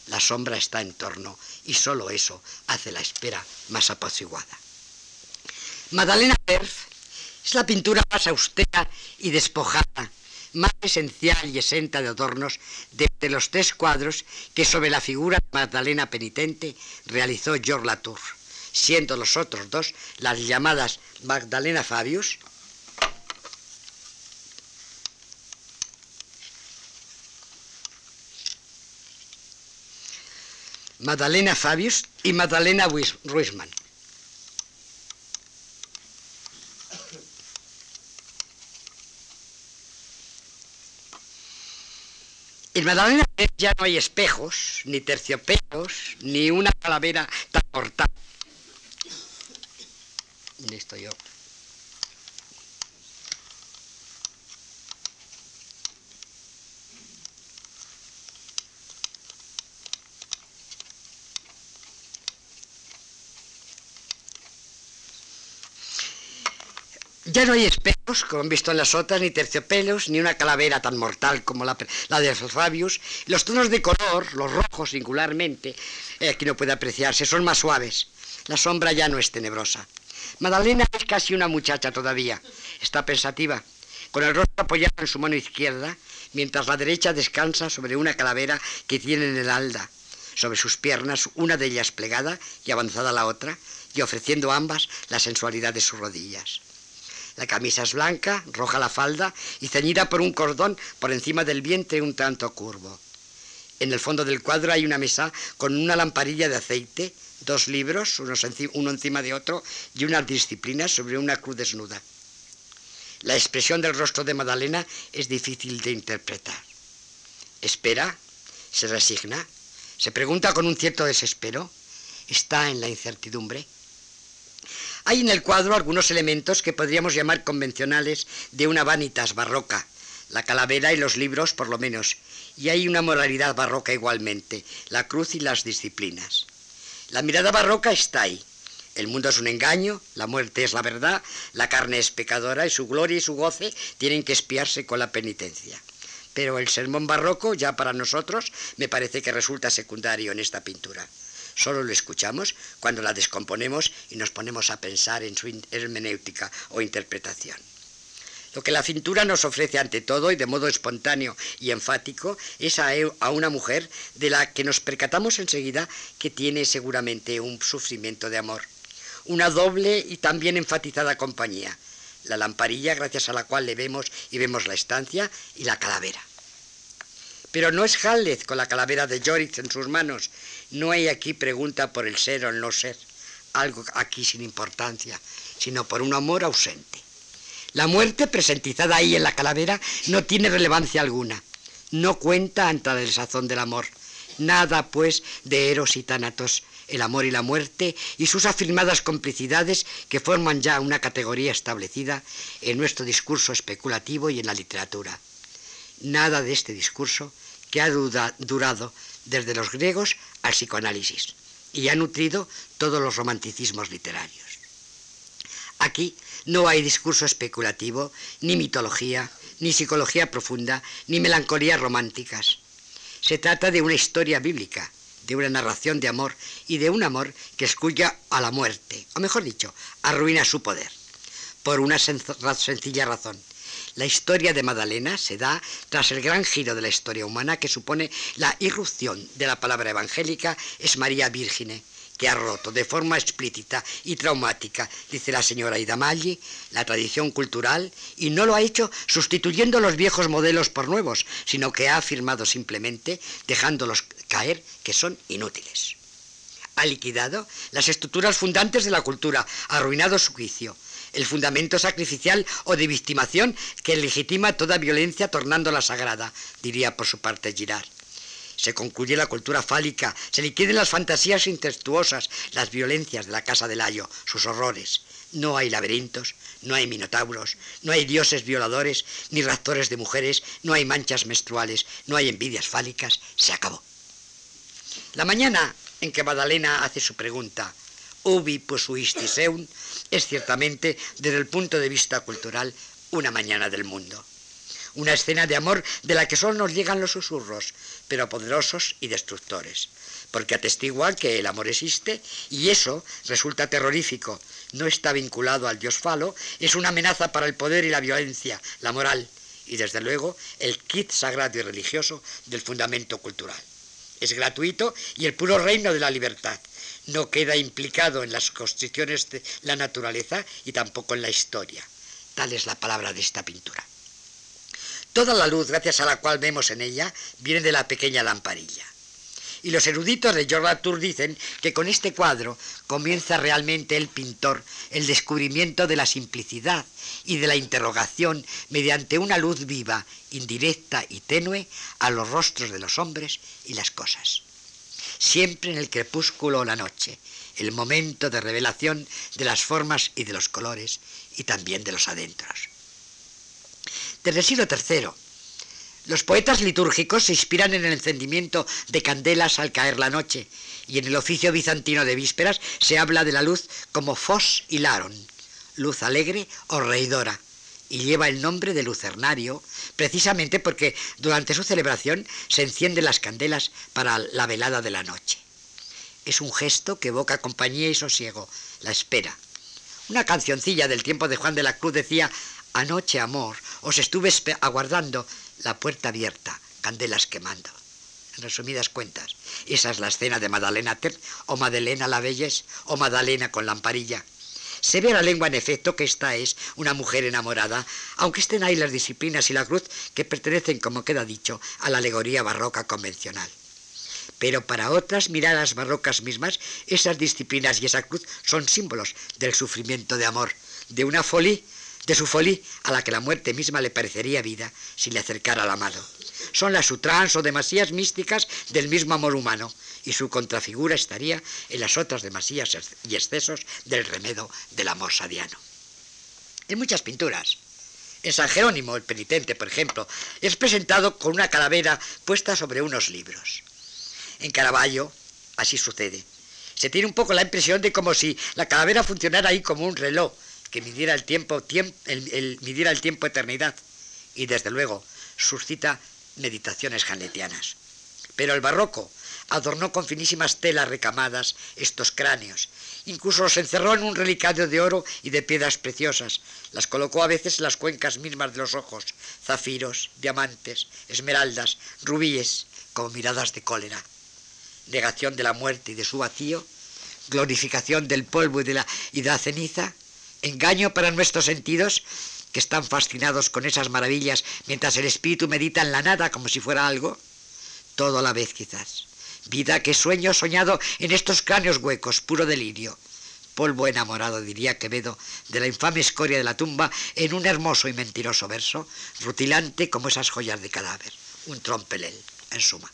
la sombra está en torno y solo eso hace la espera más apaciguada. Madalena Perf es la pintura más austera y despojada, más esencial y exenta de adornos de, los tres cuadros que sobre la figura de Magdalena penitente realizó George Latour, siendo los otros dos las llamadas Magdalena Fabius Magdalena Fabius y Magdalena Ruisman. En Magdalena ya no hay espejos, ni terciopelos, ni una calavera tan mortal. Listo yo. Ya no hay espejos, como han visto en las otras, ni terciopelos, ni una calavera tan mortal como la, de Fabius. Los tonos de color, los rojos singularmente, eh, aquí no puede apreciarse, son más suaves. La sombra ya no es tenebrosa. Madalena es casi una muchacha todavía. Está pensativa, con el rostro apoyado en su mano izquierda, mientras la derecha descansa sobre una calavera que tiene en el alda. Sobre sus piernas, una de ellas plegada y avanzada la otra, y ofreciendo ambas la sensualidad de sus rodillas. La camisa es blanca, roja la falda y ceñida por un cordón por encima del vientre un tanto curvo. En el fondo del cuadro hay una mesa con una lamparilla de aceite, dos libros, uno encima de otro, y unas disciplinas sobre una cruz desnuda. La expresión del rostro de Madalena es difícil de interpretar. Espera, se resigna, se pregunta con un cierto desespero, está en la incertidumbre. Hay en el cuadro algunos elementos que podríamos llamar convencionales de una vanitas barroca, la calavera y los libros por lo menos, y hay una moralidad barroca igualmente, la cruz y las disciplinas. La mirada barroca está ahí. El mundo es un engaño, la muerte es la verdad, la carne es pecadora y su gloria y su goce tienen que espiarse con la penitencia. Pero el sermón barroco, ya para nosotros, me parece que resulta secundario en esta pintura. Solo lo escuchamos cuando la descomponemos y nos ponemos a pensar en su hermenéutica o interpretación. Lo que la cintura nos ofrece ante todo y de modo espontáneo y enfático es a, una mujer de la que nos percatamos enseguida que tiene seguramente un sufrimiento de amor. Una doble y también enfatizada compañía. La lamparilla gracias a la cual le vemos y vemos la estancia y la calavera. Pero no es Hamlet con la calavera de Joris en sus manos. No hay aquí pregunta por el ser o el no ser, algo aquí sin importancia, sino por un amor ausente. La muerte presentizada ahí en la calavera no tiene relevancia alguna. No cuenta ante el sazón del amor. Nada, pues, de Eros y Tánatos, el amor y la muerte y sus afirmadas complicidades que forman ya una categoría establecida en nuestro discurso especulativo y en la literatura. Nada de este discurso que ha durado desde los griegos al psicoanálisis y ha nutrido todos los romanticismos literarios. Aquí no hay discurso especulativo, ni mitología, ni psicología profunda, ni melancolías románticas. Se trata de una historia bíblica, de una narración de amor y de un amor que escucha a la muerte, o mejor dicho, arruina su poder, por una sencilla razón, la historia de Madalena se da tras el gran giro de la historia humana que supone la irrupción de la palabra evangélica es María Virgine, que ha roto de forma explícita y traumática, dice la señora Ida Maggi, la tradición cultural y no lo ha hecho sustituyendo los viejos modelos por nuevos, sino que ha afirmado simplemente, dejándolos caer, que son inútiles. Ha liquidado las estructuras fundantes de la cultura, arruinado su juicio, el fundamento sacrificial o de victimación que legitima toda violencia tornándola sagrada, diría por su parte Girard. Se concluye la cultura fálica, se liquiden las fantasías incestuosas, las violencias de la casa del ayo, sus horrores. No hay laberintos, no hay minotauros, no hay dioses violadores, ni raptores de mujeres, no hay manchas menstruales, no hay envidias fálicas, se acabó. La mañana en que Madalena hace su pregunta, ubi posuistis eun, es ciertamente, desde el punto de vista cultural, una mañana del mundo. Una escena de amor de la que solo nos llegan los susurros, pero poderosos y destructores, porque atestigua que el amor existe y eso resulta terrorífico. No está vinculado al dios falo, es una amenaza para el poder y la violencia, la moral y desde luego el kit sagrado y religioso del fundamento cultural. Es gratuito y el puro reino de la libertad. No queda implicado en las constricciones de la naturaleza y tampoco en la historia. Tal es la palabra de esta pintura. Toda la luz, gracias a la cual vemos en ella, viene de la pequeña lamparilla. Y los eruditos de George Latour dicen que con este cuadro comienza realmente el pintor el descubrimiento de la simplicidad y de la interrogación mediante una luz viva, indirecta y tenue a los rostros de los hombres y las cosas. Siempre en el crepúsculo o la noche, el momento de revelación de las formas y de los colores y también de los adentros. Desde el siglo III, los poetas litúrgicos se inspiran en el encendimiento de candelas al caer la noche, y en el oficio bizantino de vísperas se habla de la luz como fos y laron, luz alegre o reidora, y lleva el nombre de lucernario, precisamente porque durante su celebración se encienden las candelas para la velada de la noche. Es un gesto que evoca compañía y sosiego, la espera. Una cancioncilla del tiempo de Juan de la Cruz decía, Anoche, amor, os estuve aguardando la puerta abierta, candelas quemando. En resumidas cuentas, esa es la escena de Madalena Ter, o Madalena la Belles, o Madalena con lamparilla. Se ve a la lengua en efecto que esta es una mujer enamorada, aunque estén ahí las disciplinas y la cruz que pertenecen, como queda dicho, a la alegoría barroca convencional. Pero para otras miradas barrocas mismas, esas disciplinas y esa cruz son símbolos del sufrimiento de amor, de una folie de su folí a la que la muerte misma le parecería vida si le acercara al amado. Son las sutrans o demasías místicas del mismo amor humano, y su contrafigura estaría en las otras demasías y excesos del remedo del amor sadiano. En muchas pinturas, en San Jerónimo, el penitente, por ejemplo, es presentado con una calavera puesta sobre unos libros. En Caravaggio, así sucede. Se tiene un poco la impresión de como si la calavera funcionara ahí como un reloj, que midiera el tiempo, el, midiera el tiempo eternidad y desde luego suscita meditaciones janetianas. Pero el barroco adornó con finísimas telas recamadas estos cráneos. Incluso los encerró en un relicario de oro y de piedras preciosas. Las colocó a veces en las cuencas mismas de los ojos, zafiros, diamantes, esmeraldas, rubíes, como miradas de cólera. Negación de la muerte y de su vacío, glorificación del polvo y de la, y de la ceniza, engaño para nuestros sentidos que están fascinados con esas maravillas mientras el espíritu medita en la nada como si fuera algo? Todo a la vez quizás. Vida que sueño soñado en estos cráneos huecos, puro delirio. Polvo enamorado, diría Quevedo, de la infame escoria de la tumba en un hermoso y mentiroso verso, rutilante como esas joyas de cadáver. Un trompelel, en suma.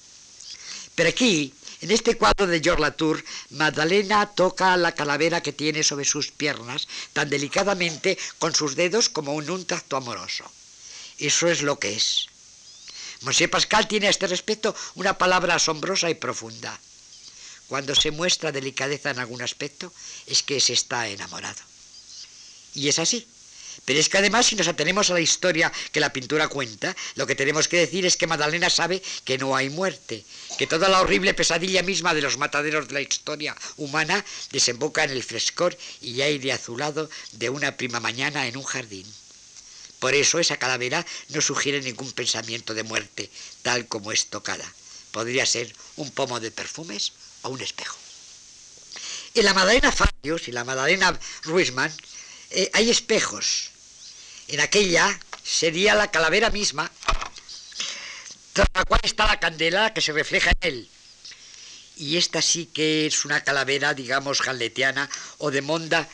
Pero aquí, en este cuadro de George Latour, Magdalena toca la calavera que tiene sobre sus piernas tan delicadamente con sus dedos como en un tacto amoroso. Eso es lo que es. Monsieur Pascal tiene a este respecto una palabra asombrosa y profunda. Cuando se muestra delicadeza en algún aspecto, es que se está enamorado. Y es así. Pero es que además, si nos atenemos a la historia que la pintura cuenta, lo que tenemos que decir es que Magdalena sabe que no hay muerte, que toda la horrible pesadilla misma de los mataderos de la historia humana desemboca en el frescor y aire azulado de una prima mañana en un jardín. Por eso esa calavera no sugiere ningún pensamiento de muerte, tal como es tocada. Podría ser un pomo de perfumes o un espejo. En la Madalena Farios y la Madalena Ruisman eh, hay espejos. En aquella sería la calavera misma, tras la cual está la candela que se refleja en él. Y esta sí que es una calavera, digamos, jaletiana o de monda.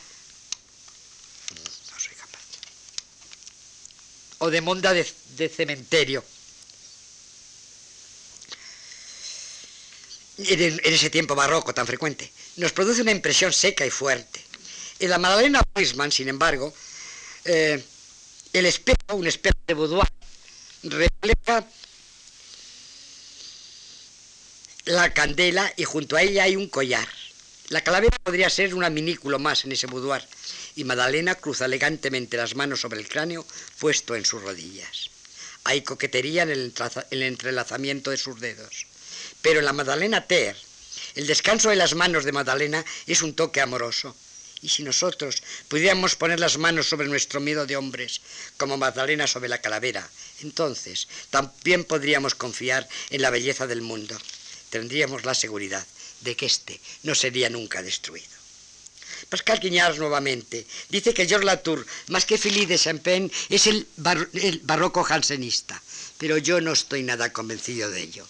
O de monda de, cementerio. En, ese tiempo barroco tan frecuente, nos produce una impresión seca y fuerte. En la Madalena Weisman, sin embargo, eh, el espejo, un espejo de boudoir, refleja la candela y junto a ella hay un collar. La calavera podría ser un adminículo más en ese boudoir, y Madalena cruza elegantemente las manos sobre el cráneo puesto en sus rodillas. Hay coquetería en el, entrelazamiento de sus dedos. Pero en la Madalena Ter, el descanso de las manos de Madalena es un toque amoroso. Y si nosotros pudiéramos poner las manos sobre nuestro miedo de hombres, como Magdalena sobre la calavera, entonces también podríamos confiar en la belleza del mundo. Tendríamos la seguridad de que éste no sería nunca destruido. Pascal Quiñars nuevamente dice que Georges Latour, más que Philippe de Champagne, es el, barroco jansenista, pero yo no estoy nada convencido de ello.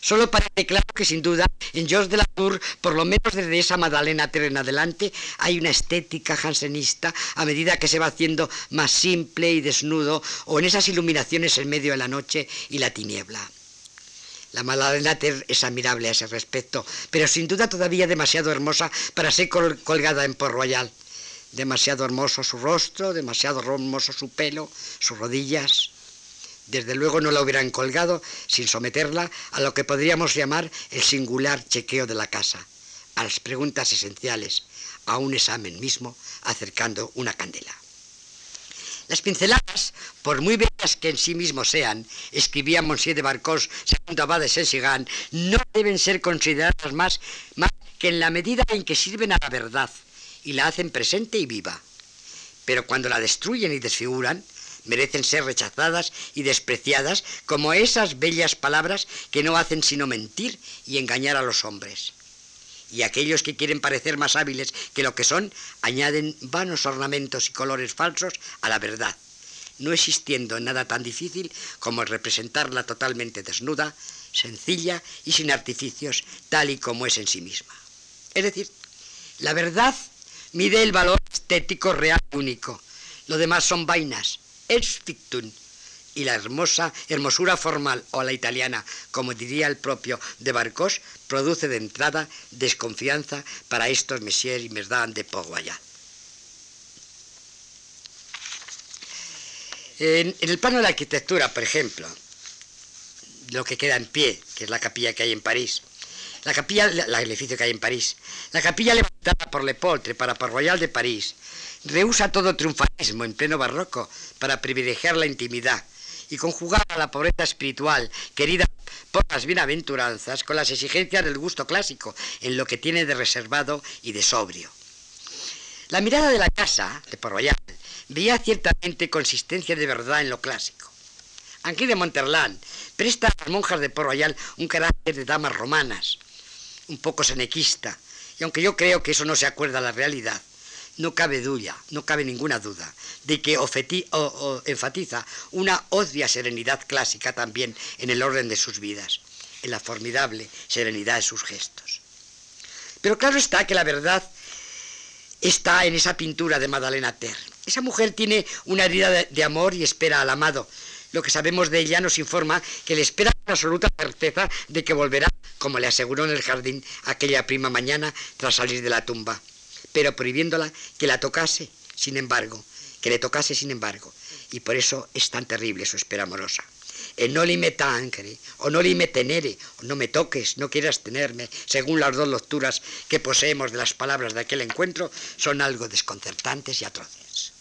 Solo parece claro que sin duda en Georges de Latour, por lo menos desde esa Madalena Terre en adelante, hay una estética jansenista a medida que se va haciendo más simple y desnudo, o en esas iluminaciones en medio de la noche y la tiniebla. La Madalena Ter es admirable a ese respecto, pero sin duda todavía demasiado hermosa para ser colgada en Port Royal. Demasiado hermoso su rostro, demasiado hermoso su pelo, sus rodillas. Desde luego no la hubieran colgado sin someterla a lo que podríamos llamar el singular chequeo de la casa, a las preguntas esenciales, a un examen mismo acercando una candela. Las pinceladas, por muy bellas que en sí mismos sean, escribía Monsieur de Barcos, segundo abad de Saint-Sigan, no deben ser consideradas más, más que en la medida en que sirven a la verdad y la hacen presente y viva. Pero cuando la destruyen y desfiguran, merecen ser rechazadas y despreciadas como esas bellas palabras que no hacen sino mentir y engañar a los hombres y aquellos que quieren parecer más hábiles que lo que son añaden vanos ornamentos y colores falsos a la verdad, no existiendo nada tan difícil como representarla totalmente desnuda, sencilla y sin artificios, tal y como es en sí misma. Es decir, la verdad mide el valor estético real único. Lo demás son vainas, ex fictum, y la hermosa hermosura formal o la italiana, como diría el propio de Barcos, produce de entrada desconfianza para estos messieurs y mesdames de port En, el plano de la arquitectura, por ejemplo, lo que queda en pie, que es la capilla que hay en París, la capilla, el edificio que hay en París, la capilla levantada por Lepoltre para Port Royal de París, rehúsa todo triunfalismo en pleno barroco para privilegiar la intimidad, y conjugar a la pobreza espiritual querida por las bienaventuranzas con las exigencias del gusto clásico en lo que tiene de reservado y de sobrio. La mirada de la casa de Port Royal veía ciertamente consistencia de verdad en lo clásico. Aquí de Monterland presta a las monjas de Port Royal un carácter de damas romanas, un poco senequista, y aunque yo creo que eso no se acuerda a la realidad, no cabe duda, no cabe ninguna duda de que enfatiza una odia serenidad clásica también en el orden de sus vidas, en la formidable serenidad de sus gestos. Pero claro está que la verdad está en esa pintura de Madalena Ter. Esa mujer tiene una herida de, amor y espera al amado. Lo que sabemos de ella nos informa que le espera con absoluta certeza de que volverá, como le aseguró en el jardín aquella prima mañana tras salir de la tumba pero prohibiéndola que la tocase, sin embargo, que le tocase sin embargo. Y por eso es tan terrible su espera amorosa. El no li me tancre, o no li me tenere, o no me toques, no quieras tenerme, según las dos lecturas que poseemos de las palabras de aquel encuentro, son algo desconcertantes y atroces.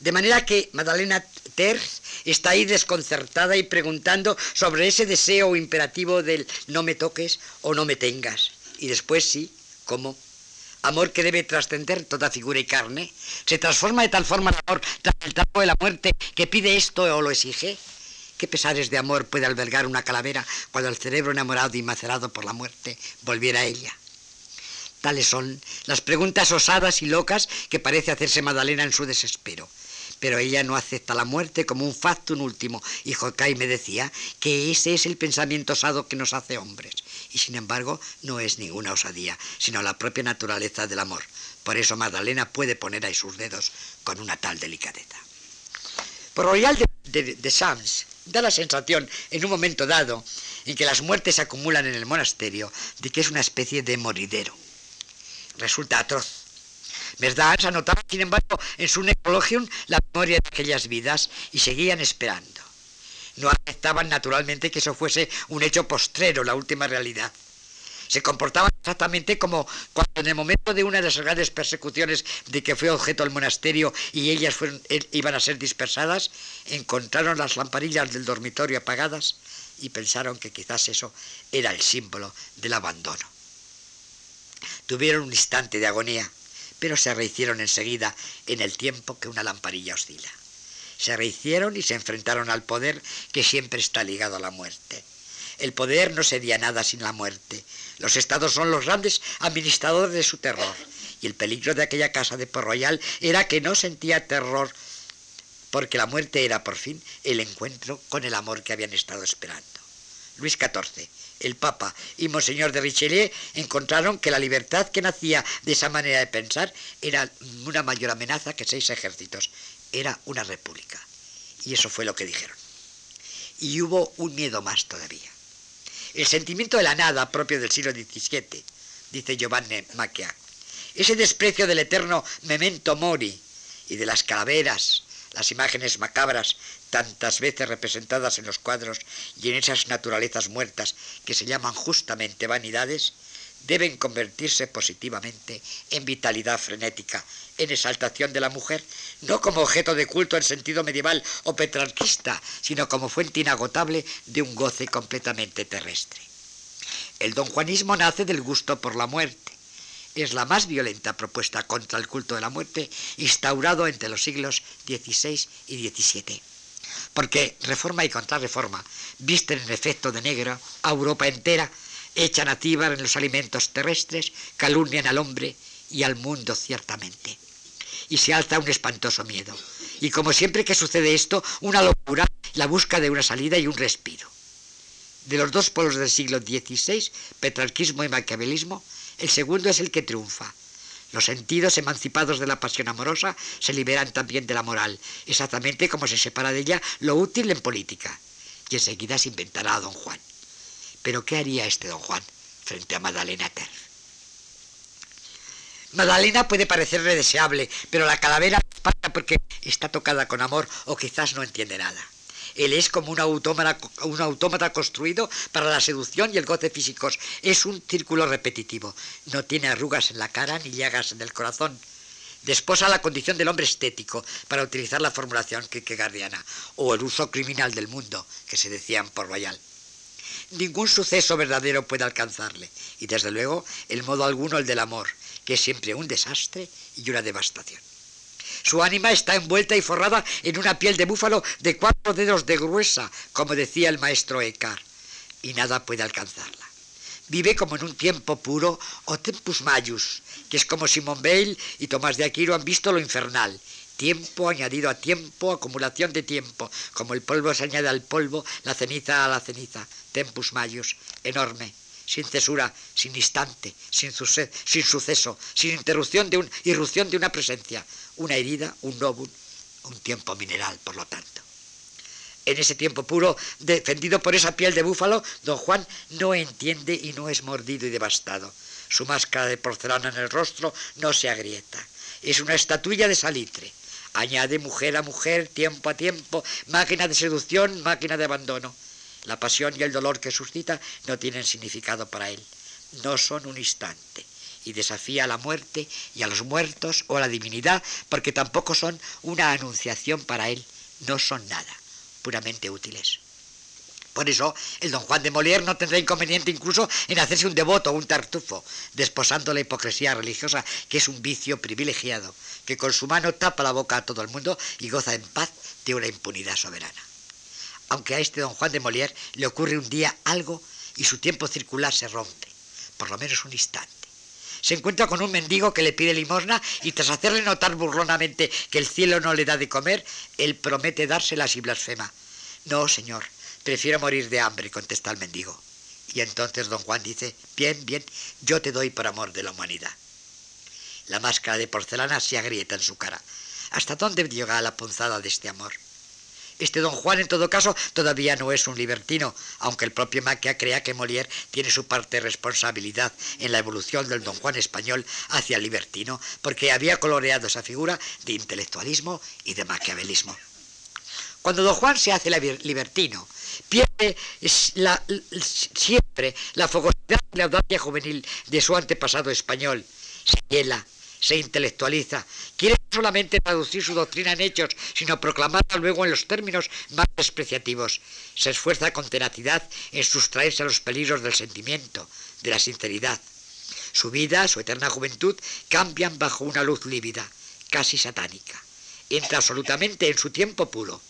De manera que Madalena Terz está ahí desconcertada y preguntando sobre ese deseo imperativo del no me toques o no me tengas. Y después sí, ¿cómo? Amor que debe trascender toda figura y carne, se transforma de tal forma el amor tras el trapo de la muerte que pide esto o lo exige. ¿Qué pesares de amor puede albergar una calavera cuando el cerebro enamorado y macerado por la muerte volviera a ella? Tales son las preguntas osadas y locas que parece hacerse Madalena en su desespero pero ella no acepta la muerte como un factum último. Y Jokai me decía que ese es el pensamiento osado que nos hace hombres. Y sin embargo, no es ninguna osadía, sino la propia naturaleza del amor. Por eso Magdalena puede poner ahí sus dedos con una tal delicadeza. Por Royal de, de, Sams da la sensación, en un momento dado, en que las muertes se acumulan en el monasterio, de que es una especie de moridero. Resulta atroz ¿Verdad? Se anotaba, sin embargo, en su necrologium la memoria de aquellas vidas y seguían esperando. No aceptaban naturalmente que eso fuese un hecho postrero, la última realidad. Se comportaban exactamente como cuando en el momento de una de las grandes persecuciones de que fue objeto el monasterio y ellas eh, iban a ser dispersadas, encontraron las lamparillas del dormitorio apagadas y pensaron que quizás eso era el símbolo del abandono. Tuvieron un instante de agonía, pero se rehicieron enseguida en el tiempo que una lamparilla oscila. Se rehicieron y se enfrentaron al poder que siempre está ligado a la muerte. El poder no sería nada sin la muerte. Los estados son los grandes administradores de su terror. Y el peligro de aquella casa de Port Royal era que no sentía terror porque la muerte era por fin el encuentro con el amor que habían estado esperando. Luis XIV, el Papa y Monseñor de Richelieu encontraron que la libertad que nacía de esa manera de pensar era una mayor amenaza que seis ejércitos. Era una república. Y eso fue lo que dijeron. Y hubo un miedo más todavía. El sentimiento de la nada propio del siglo XVII, dice Giovanni Macchia. Ese desprecio del eterno memento mori y de las calaveras, las imágenes macabras tantas veces representadas en los cuadros y en esas naturalezas muertas que se llaman justamente vanidades, deben convertirse positivamente en vitalidad frenética, en exaltación de la mujer, no como objeto de culto en sentido medieval o petrarquista, sino como fuente inagotable de un goce completamente terrestre. El don Juanismo nace del gusto por la muerte. Es la más violenta propuesta contra el culto de la muerte instaurado entre los siglos XVI y XVII porque reforma y contrarreforma visten en efecto de negro a Europa entera, echan a en los alimentos terrestres, calumnian al hombre y al mundo ciertamente. Y se alza un espantoso miedo. Y como siempre que sucede esto, una locura, la busca de una salida y un respiro. De los dos polos del siglo XVI, petrarquismo y maquiavelismo, el segundo es el que triunfa los sentidos emancipados de la pasión amorosa se liberan también de la moral, exactamente como se separa de ella lo útil en política. Y enseguida se inventará a don Juan. Pero ¿qué haría este don Juan frente a Madalena Terz? Madalena puede parecerle deseable, pero la calavera pasa porque está tocada con amor o quizás no entiende nada. Él es como un autómata, un autómata construido para la seducción y el goce físicos. Es un círculo repetitivo. No tiene arrugas en la cara ni llagas en el corazón. Desposa la condición del hombre estético, para utilizar la formulación kierkegaardiana, o el uso criminal del mundo, que se decían por Royal. Ningún suceso verdadero puede alcanzarle, y desde luego el modo alguno el del amor, que es siempre un desastre y una devastación. Su ánima está envuelta y forrada en una piel de búfalo de cuatro dedos de gruesa, como decía el maestro Eckhart, y nada puede alcanzarla. Vive como en un tiempo puro o tempus maius, que es como Simón Bale y Tomás de Aquino han visto lo infernal. Tiempo añadido a tiempo, acumulación de tiempo, como el polvo se añade al polvo, la ceniza a la ceniza. Tempus maius, enorme, sin cesura, sin instante, sin, sin suceso, sin interrupción de, un, irrupción de una presencia, una herida, un nóbul, un tiempo mineral, por lo tanto. En ese tiempo puro, defendido por esa piel de búfalo, don Juan no entiende y no es mordido y devastado. Su máscara de porcelana en el rostro no se agrieta. Es una estatuilla de salitre. Añade mujer a mujer, tiempo a tiempo, máquina de seducción, máquina de abandono. La pasión y el dolor que suscita no tienen significado para él. No son un instante y desafía a la muerte y a los muertos o a la divinidad, porque tampoco son una anunciación para él, no son nada, puramente útiles. Por eso, el don Juan de Molière no tendrá inconveniente incluso en hacerse un devoto o un tartufo, desposando la hipocresía religiosa, que es un vicio privilegiado, que con su mano tapa la boca a todo el mundo y goza en paz de una impunidad soberana. Aunque a este don Juan de Molière le ocurre un día algo y su tiempo circular se rompe, por lo menos un instante se encuentra con un mendigo que le pide limosna y tras hacerle notar burlonamente que el cielo no le da de comer, él promete dárselas y blasfema. No, señor, prefiero morir de hambre, contesta el mendigo. Y entonces don Juan dice, bien, bien, yo te doy por amor de la humanidad. La máscara de porcelana se agrieta en su cara. ¿Hasta dónde llega la punzada de este amor? Este don Juan, en todo caso, todavía no es un libertino, aunque el propio Maquia crea que Molière tiene su parte de responsabilidad en la evolución del don Juan español hacia el libertino, porque había coloreado esa figura de intelectualismo y de maquiavelismo. Cuando don Juan se hace libertino, pierde siempre la fogosidad y la audacia juvenil de su antepasado español. Se hiela, se intelectualiza, quiere no solamente traducir su doctrina en hechos, sino proclamarla luego en los términos más despreciativos. Se esfuerza con tenacidad en sustraerse a los peligros del sentimiento, de la sinceridad. Su vida, su eterna juventud, cambian bajo una luz lívida, casi satánica. Entra absolutamente en su tiempo puro.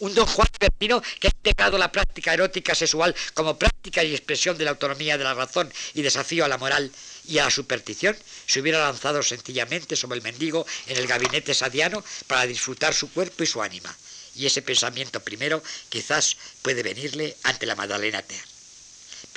Un don Juan Bertino que ha integrado la práctica erótica sexual como práctica y expresión de la autonomía de la razón y desafío a la moral y a la superstición, se hubiera lanzado sencillamente sobre el mendigo en el gabinete sadiano para disfrutar su cuerpo y su ánima. Y ese pensamiento primero quizás puede venirle ante la Magdalena Ter.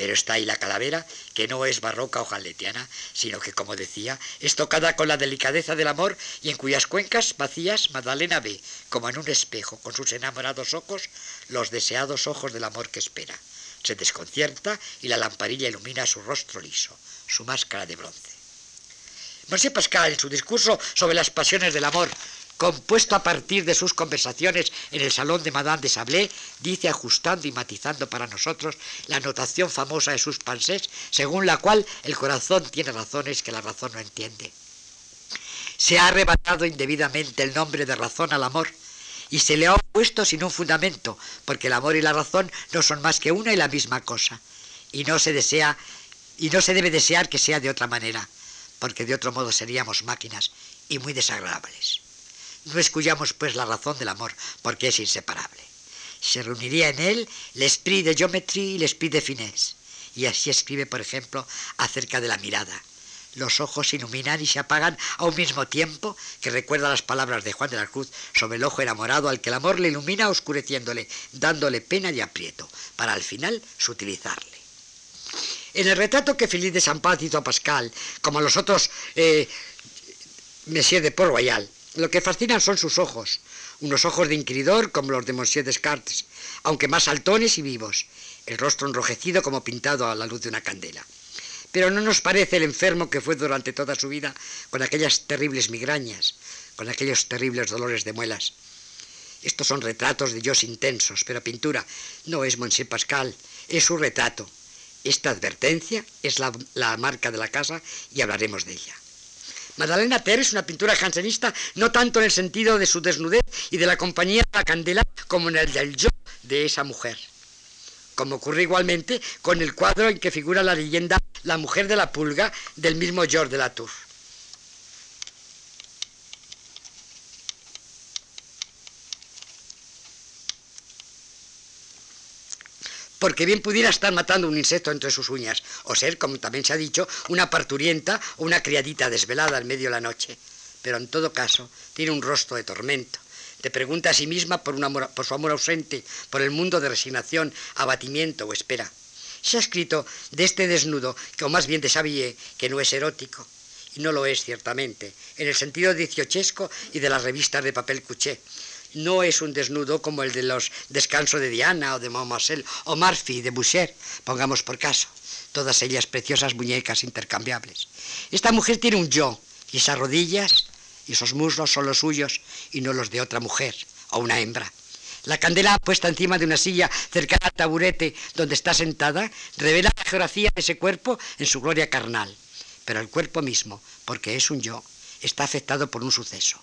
Pero está ahí la calavera, que no es barroca o jaletiana, sino que, como decía, es tocada con la delicadeza del amor y en cuyas cuencas vacías Magdalena ve, como en un espejo, con sus enamorados ojos, los deseados ojos del amor que espera. Se desconcierta y la lamparilla ilumina su rostro liso, su máscara de bronce. Monsieur Pascal, en su discurso sobre las pasiones del amor, compuesto a partir de sus conversaciones en el salón de Madame de Sablé, dice ajustando y matizando para nosotros la notación famosa de sus pansés, según la cual el corazón tiene razones que la razón no entiende. Se ha arrebatado indebidamente el nombre de razón al amor y se le ha opuesto sin un fundamento, porque el amor y la razón no son más que una y la misma cosa, y no se desea y no se debe desear que sea de otra manera, porque de otro modo seríamos máquinas y muy desagradables. No escuyamos pues la razón del amor, porque es inseparable. Se reuniría en él l'esprit de geometría y l'esprit de finesse. Y así escribe, por ejemplo, acerca de la mirada. Los ojos se iluminan y se apagan a un mismo tiempo, que recuerda las palabras de Juan de la Cruz sobre el ojo enamorado al que el amor le ilumina oscureciéndole, dándole pena y aprieto, para al final sutilizarle. En el retrato que Felipe de San Paz hizo a Pascal, como los otros eh, Messier de Port lo que fascinan son sus ojos, unos ojos de inquiridor como los de Monsieur Descartes, aunque más saltones y vivos, el rostro enrojecido como pintado a la luz de una candela. Pero no nos parece el enfermo que fue durante toda su vida con aquellas terribles migrañas, con aquellos terribles dolores de muelas. Estos son retratos de Dios intensos, pero pintura no es Monsieur Pascal, es su retrato. Esta advertencia es la marca de la casa y hablaremos de ella. Madalena Ter es una pintura jansenista no tanto en el sentido de su desnudez y de la compañía de la candela como en el del yo de esa mujer. Como ocurre igualmente con el cuadro en que figura la leyenda La mujer de la pulga del mismo George de la Tour. Porque bien pudiera estar matando un insecto entre sus uñas, o ser, como también se ha dicho, una parturienta o una criadita desvelada en medio de la noche. Pero en todo caso, tiene un rostro de tormento. Te pregunta a sí misma por, su amor ausente, por el mundo de resignación, abatimiento o espera. Se ha escrito de este desnudo, que o más bien desabillé, que no es erótico. Y no lo es, ciertamente, en el sentido dieciochesco y de las revistas de papel cuché no es un desnudo como el de los descansos de Diana o de Montmarcel o Murphy de Boucher, pongamos por caso, todas ellas preciosas muñecas intercambiables. Esta mujer tiene un yo y esas rodillas y esos muslos son los suyos y no los de otra mujer o una hembra. La candela puesta encima de una silla cercana al taburete donde está sentada revela la geografía de ese cuerpo en su gloria carnal. Pero el cuerpo mismo, porque es un yo, está afectado por un suceso,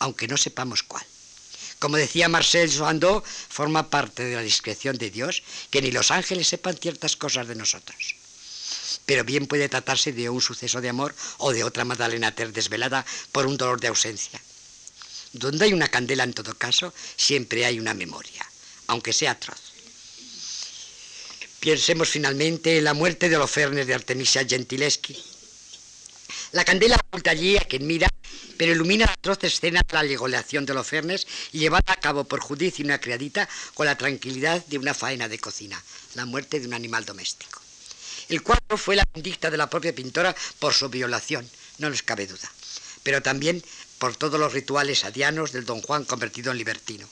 aunque no sepamos cuál. Como decía Marcel Joandeau, forma parte de la discreción de Dios que ni los ángeles sepan ciertas cosas de nosotros. Pero bien puede tratarse de un suceso de amor o de otra Magdalena Ter desvelada por un dolor de ausencia. Donde hay una candela, en todo caso, siempre hay una memoria, aunque sea atroz. Piensemos finalmente en la muerte de Holofernes de Artemisia Gentileschi. La candela oculta allí a quien mira pero ilumina la atroz escena de la legoleación de Holofernes llevada a cabo por Judith y una criadita con la tranquilidad de una faena de cocina, la muerte de un animal doméstico. El cuadro fue la vindicta de la propia pintora por su violación, no nos cabe duda, pero también por todos los rituales adianos del don Juan convertido en libertino.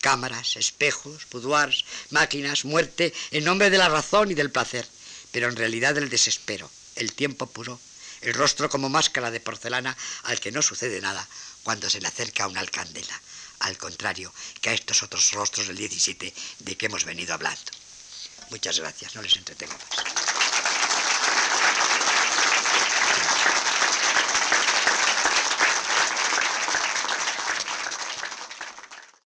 Cámaras, espejos, boudoirs, máquinas, muerte, en nombre de la razón y del placer, pero en realidad del desespero, el tiempo puro, el rostro como máscara de porcelana al que no sucede nada cuando se le acerca una alcandela, al contrario que a estos otros rostros del 17 de que hemos venido hablando. Muchas gracias, no les entretengo más.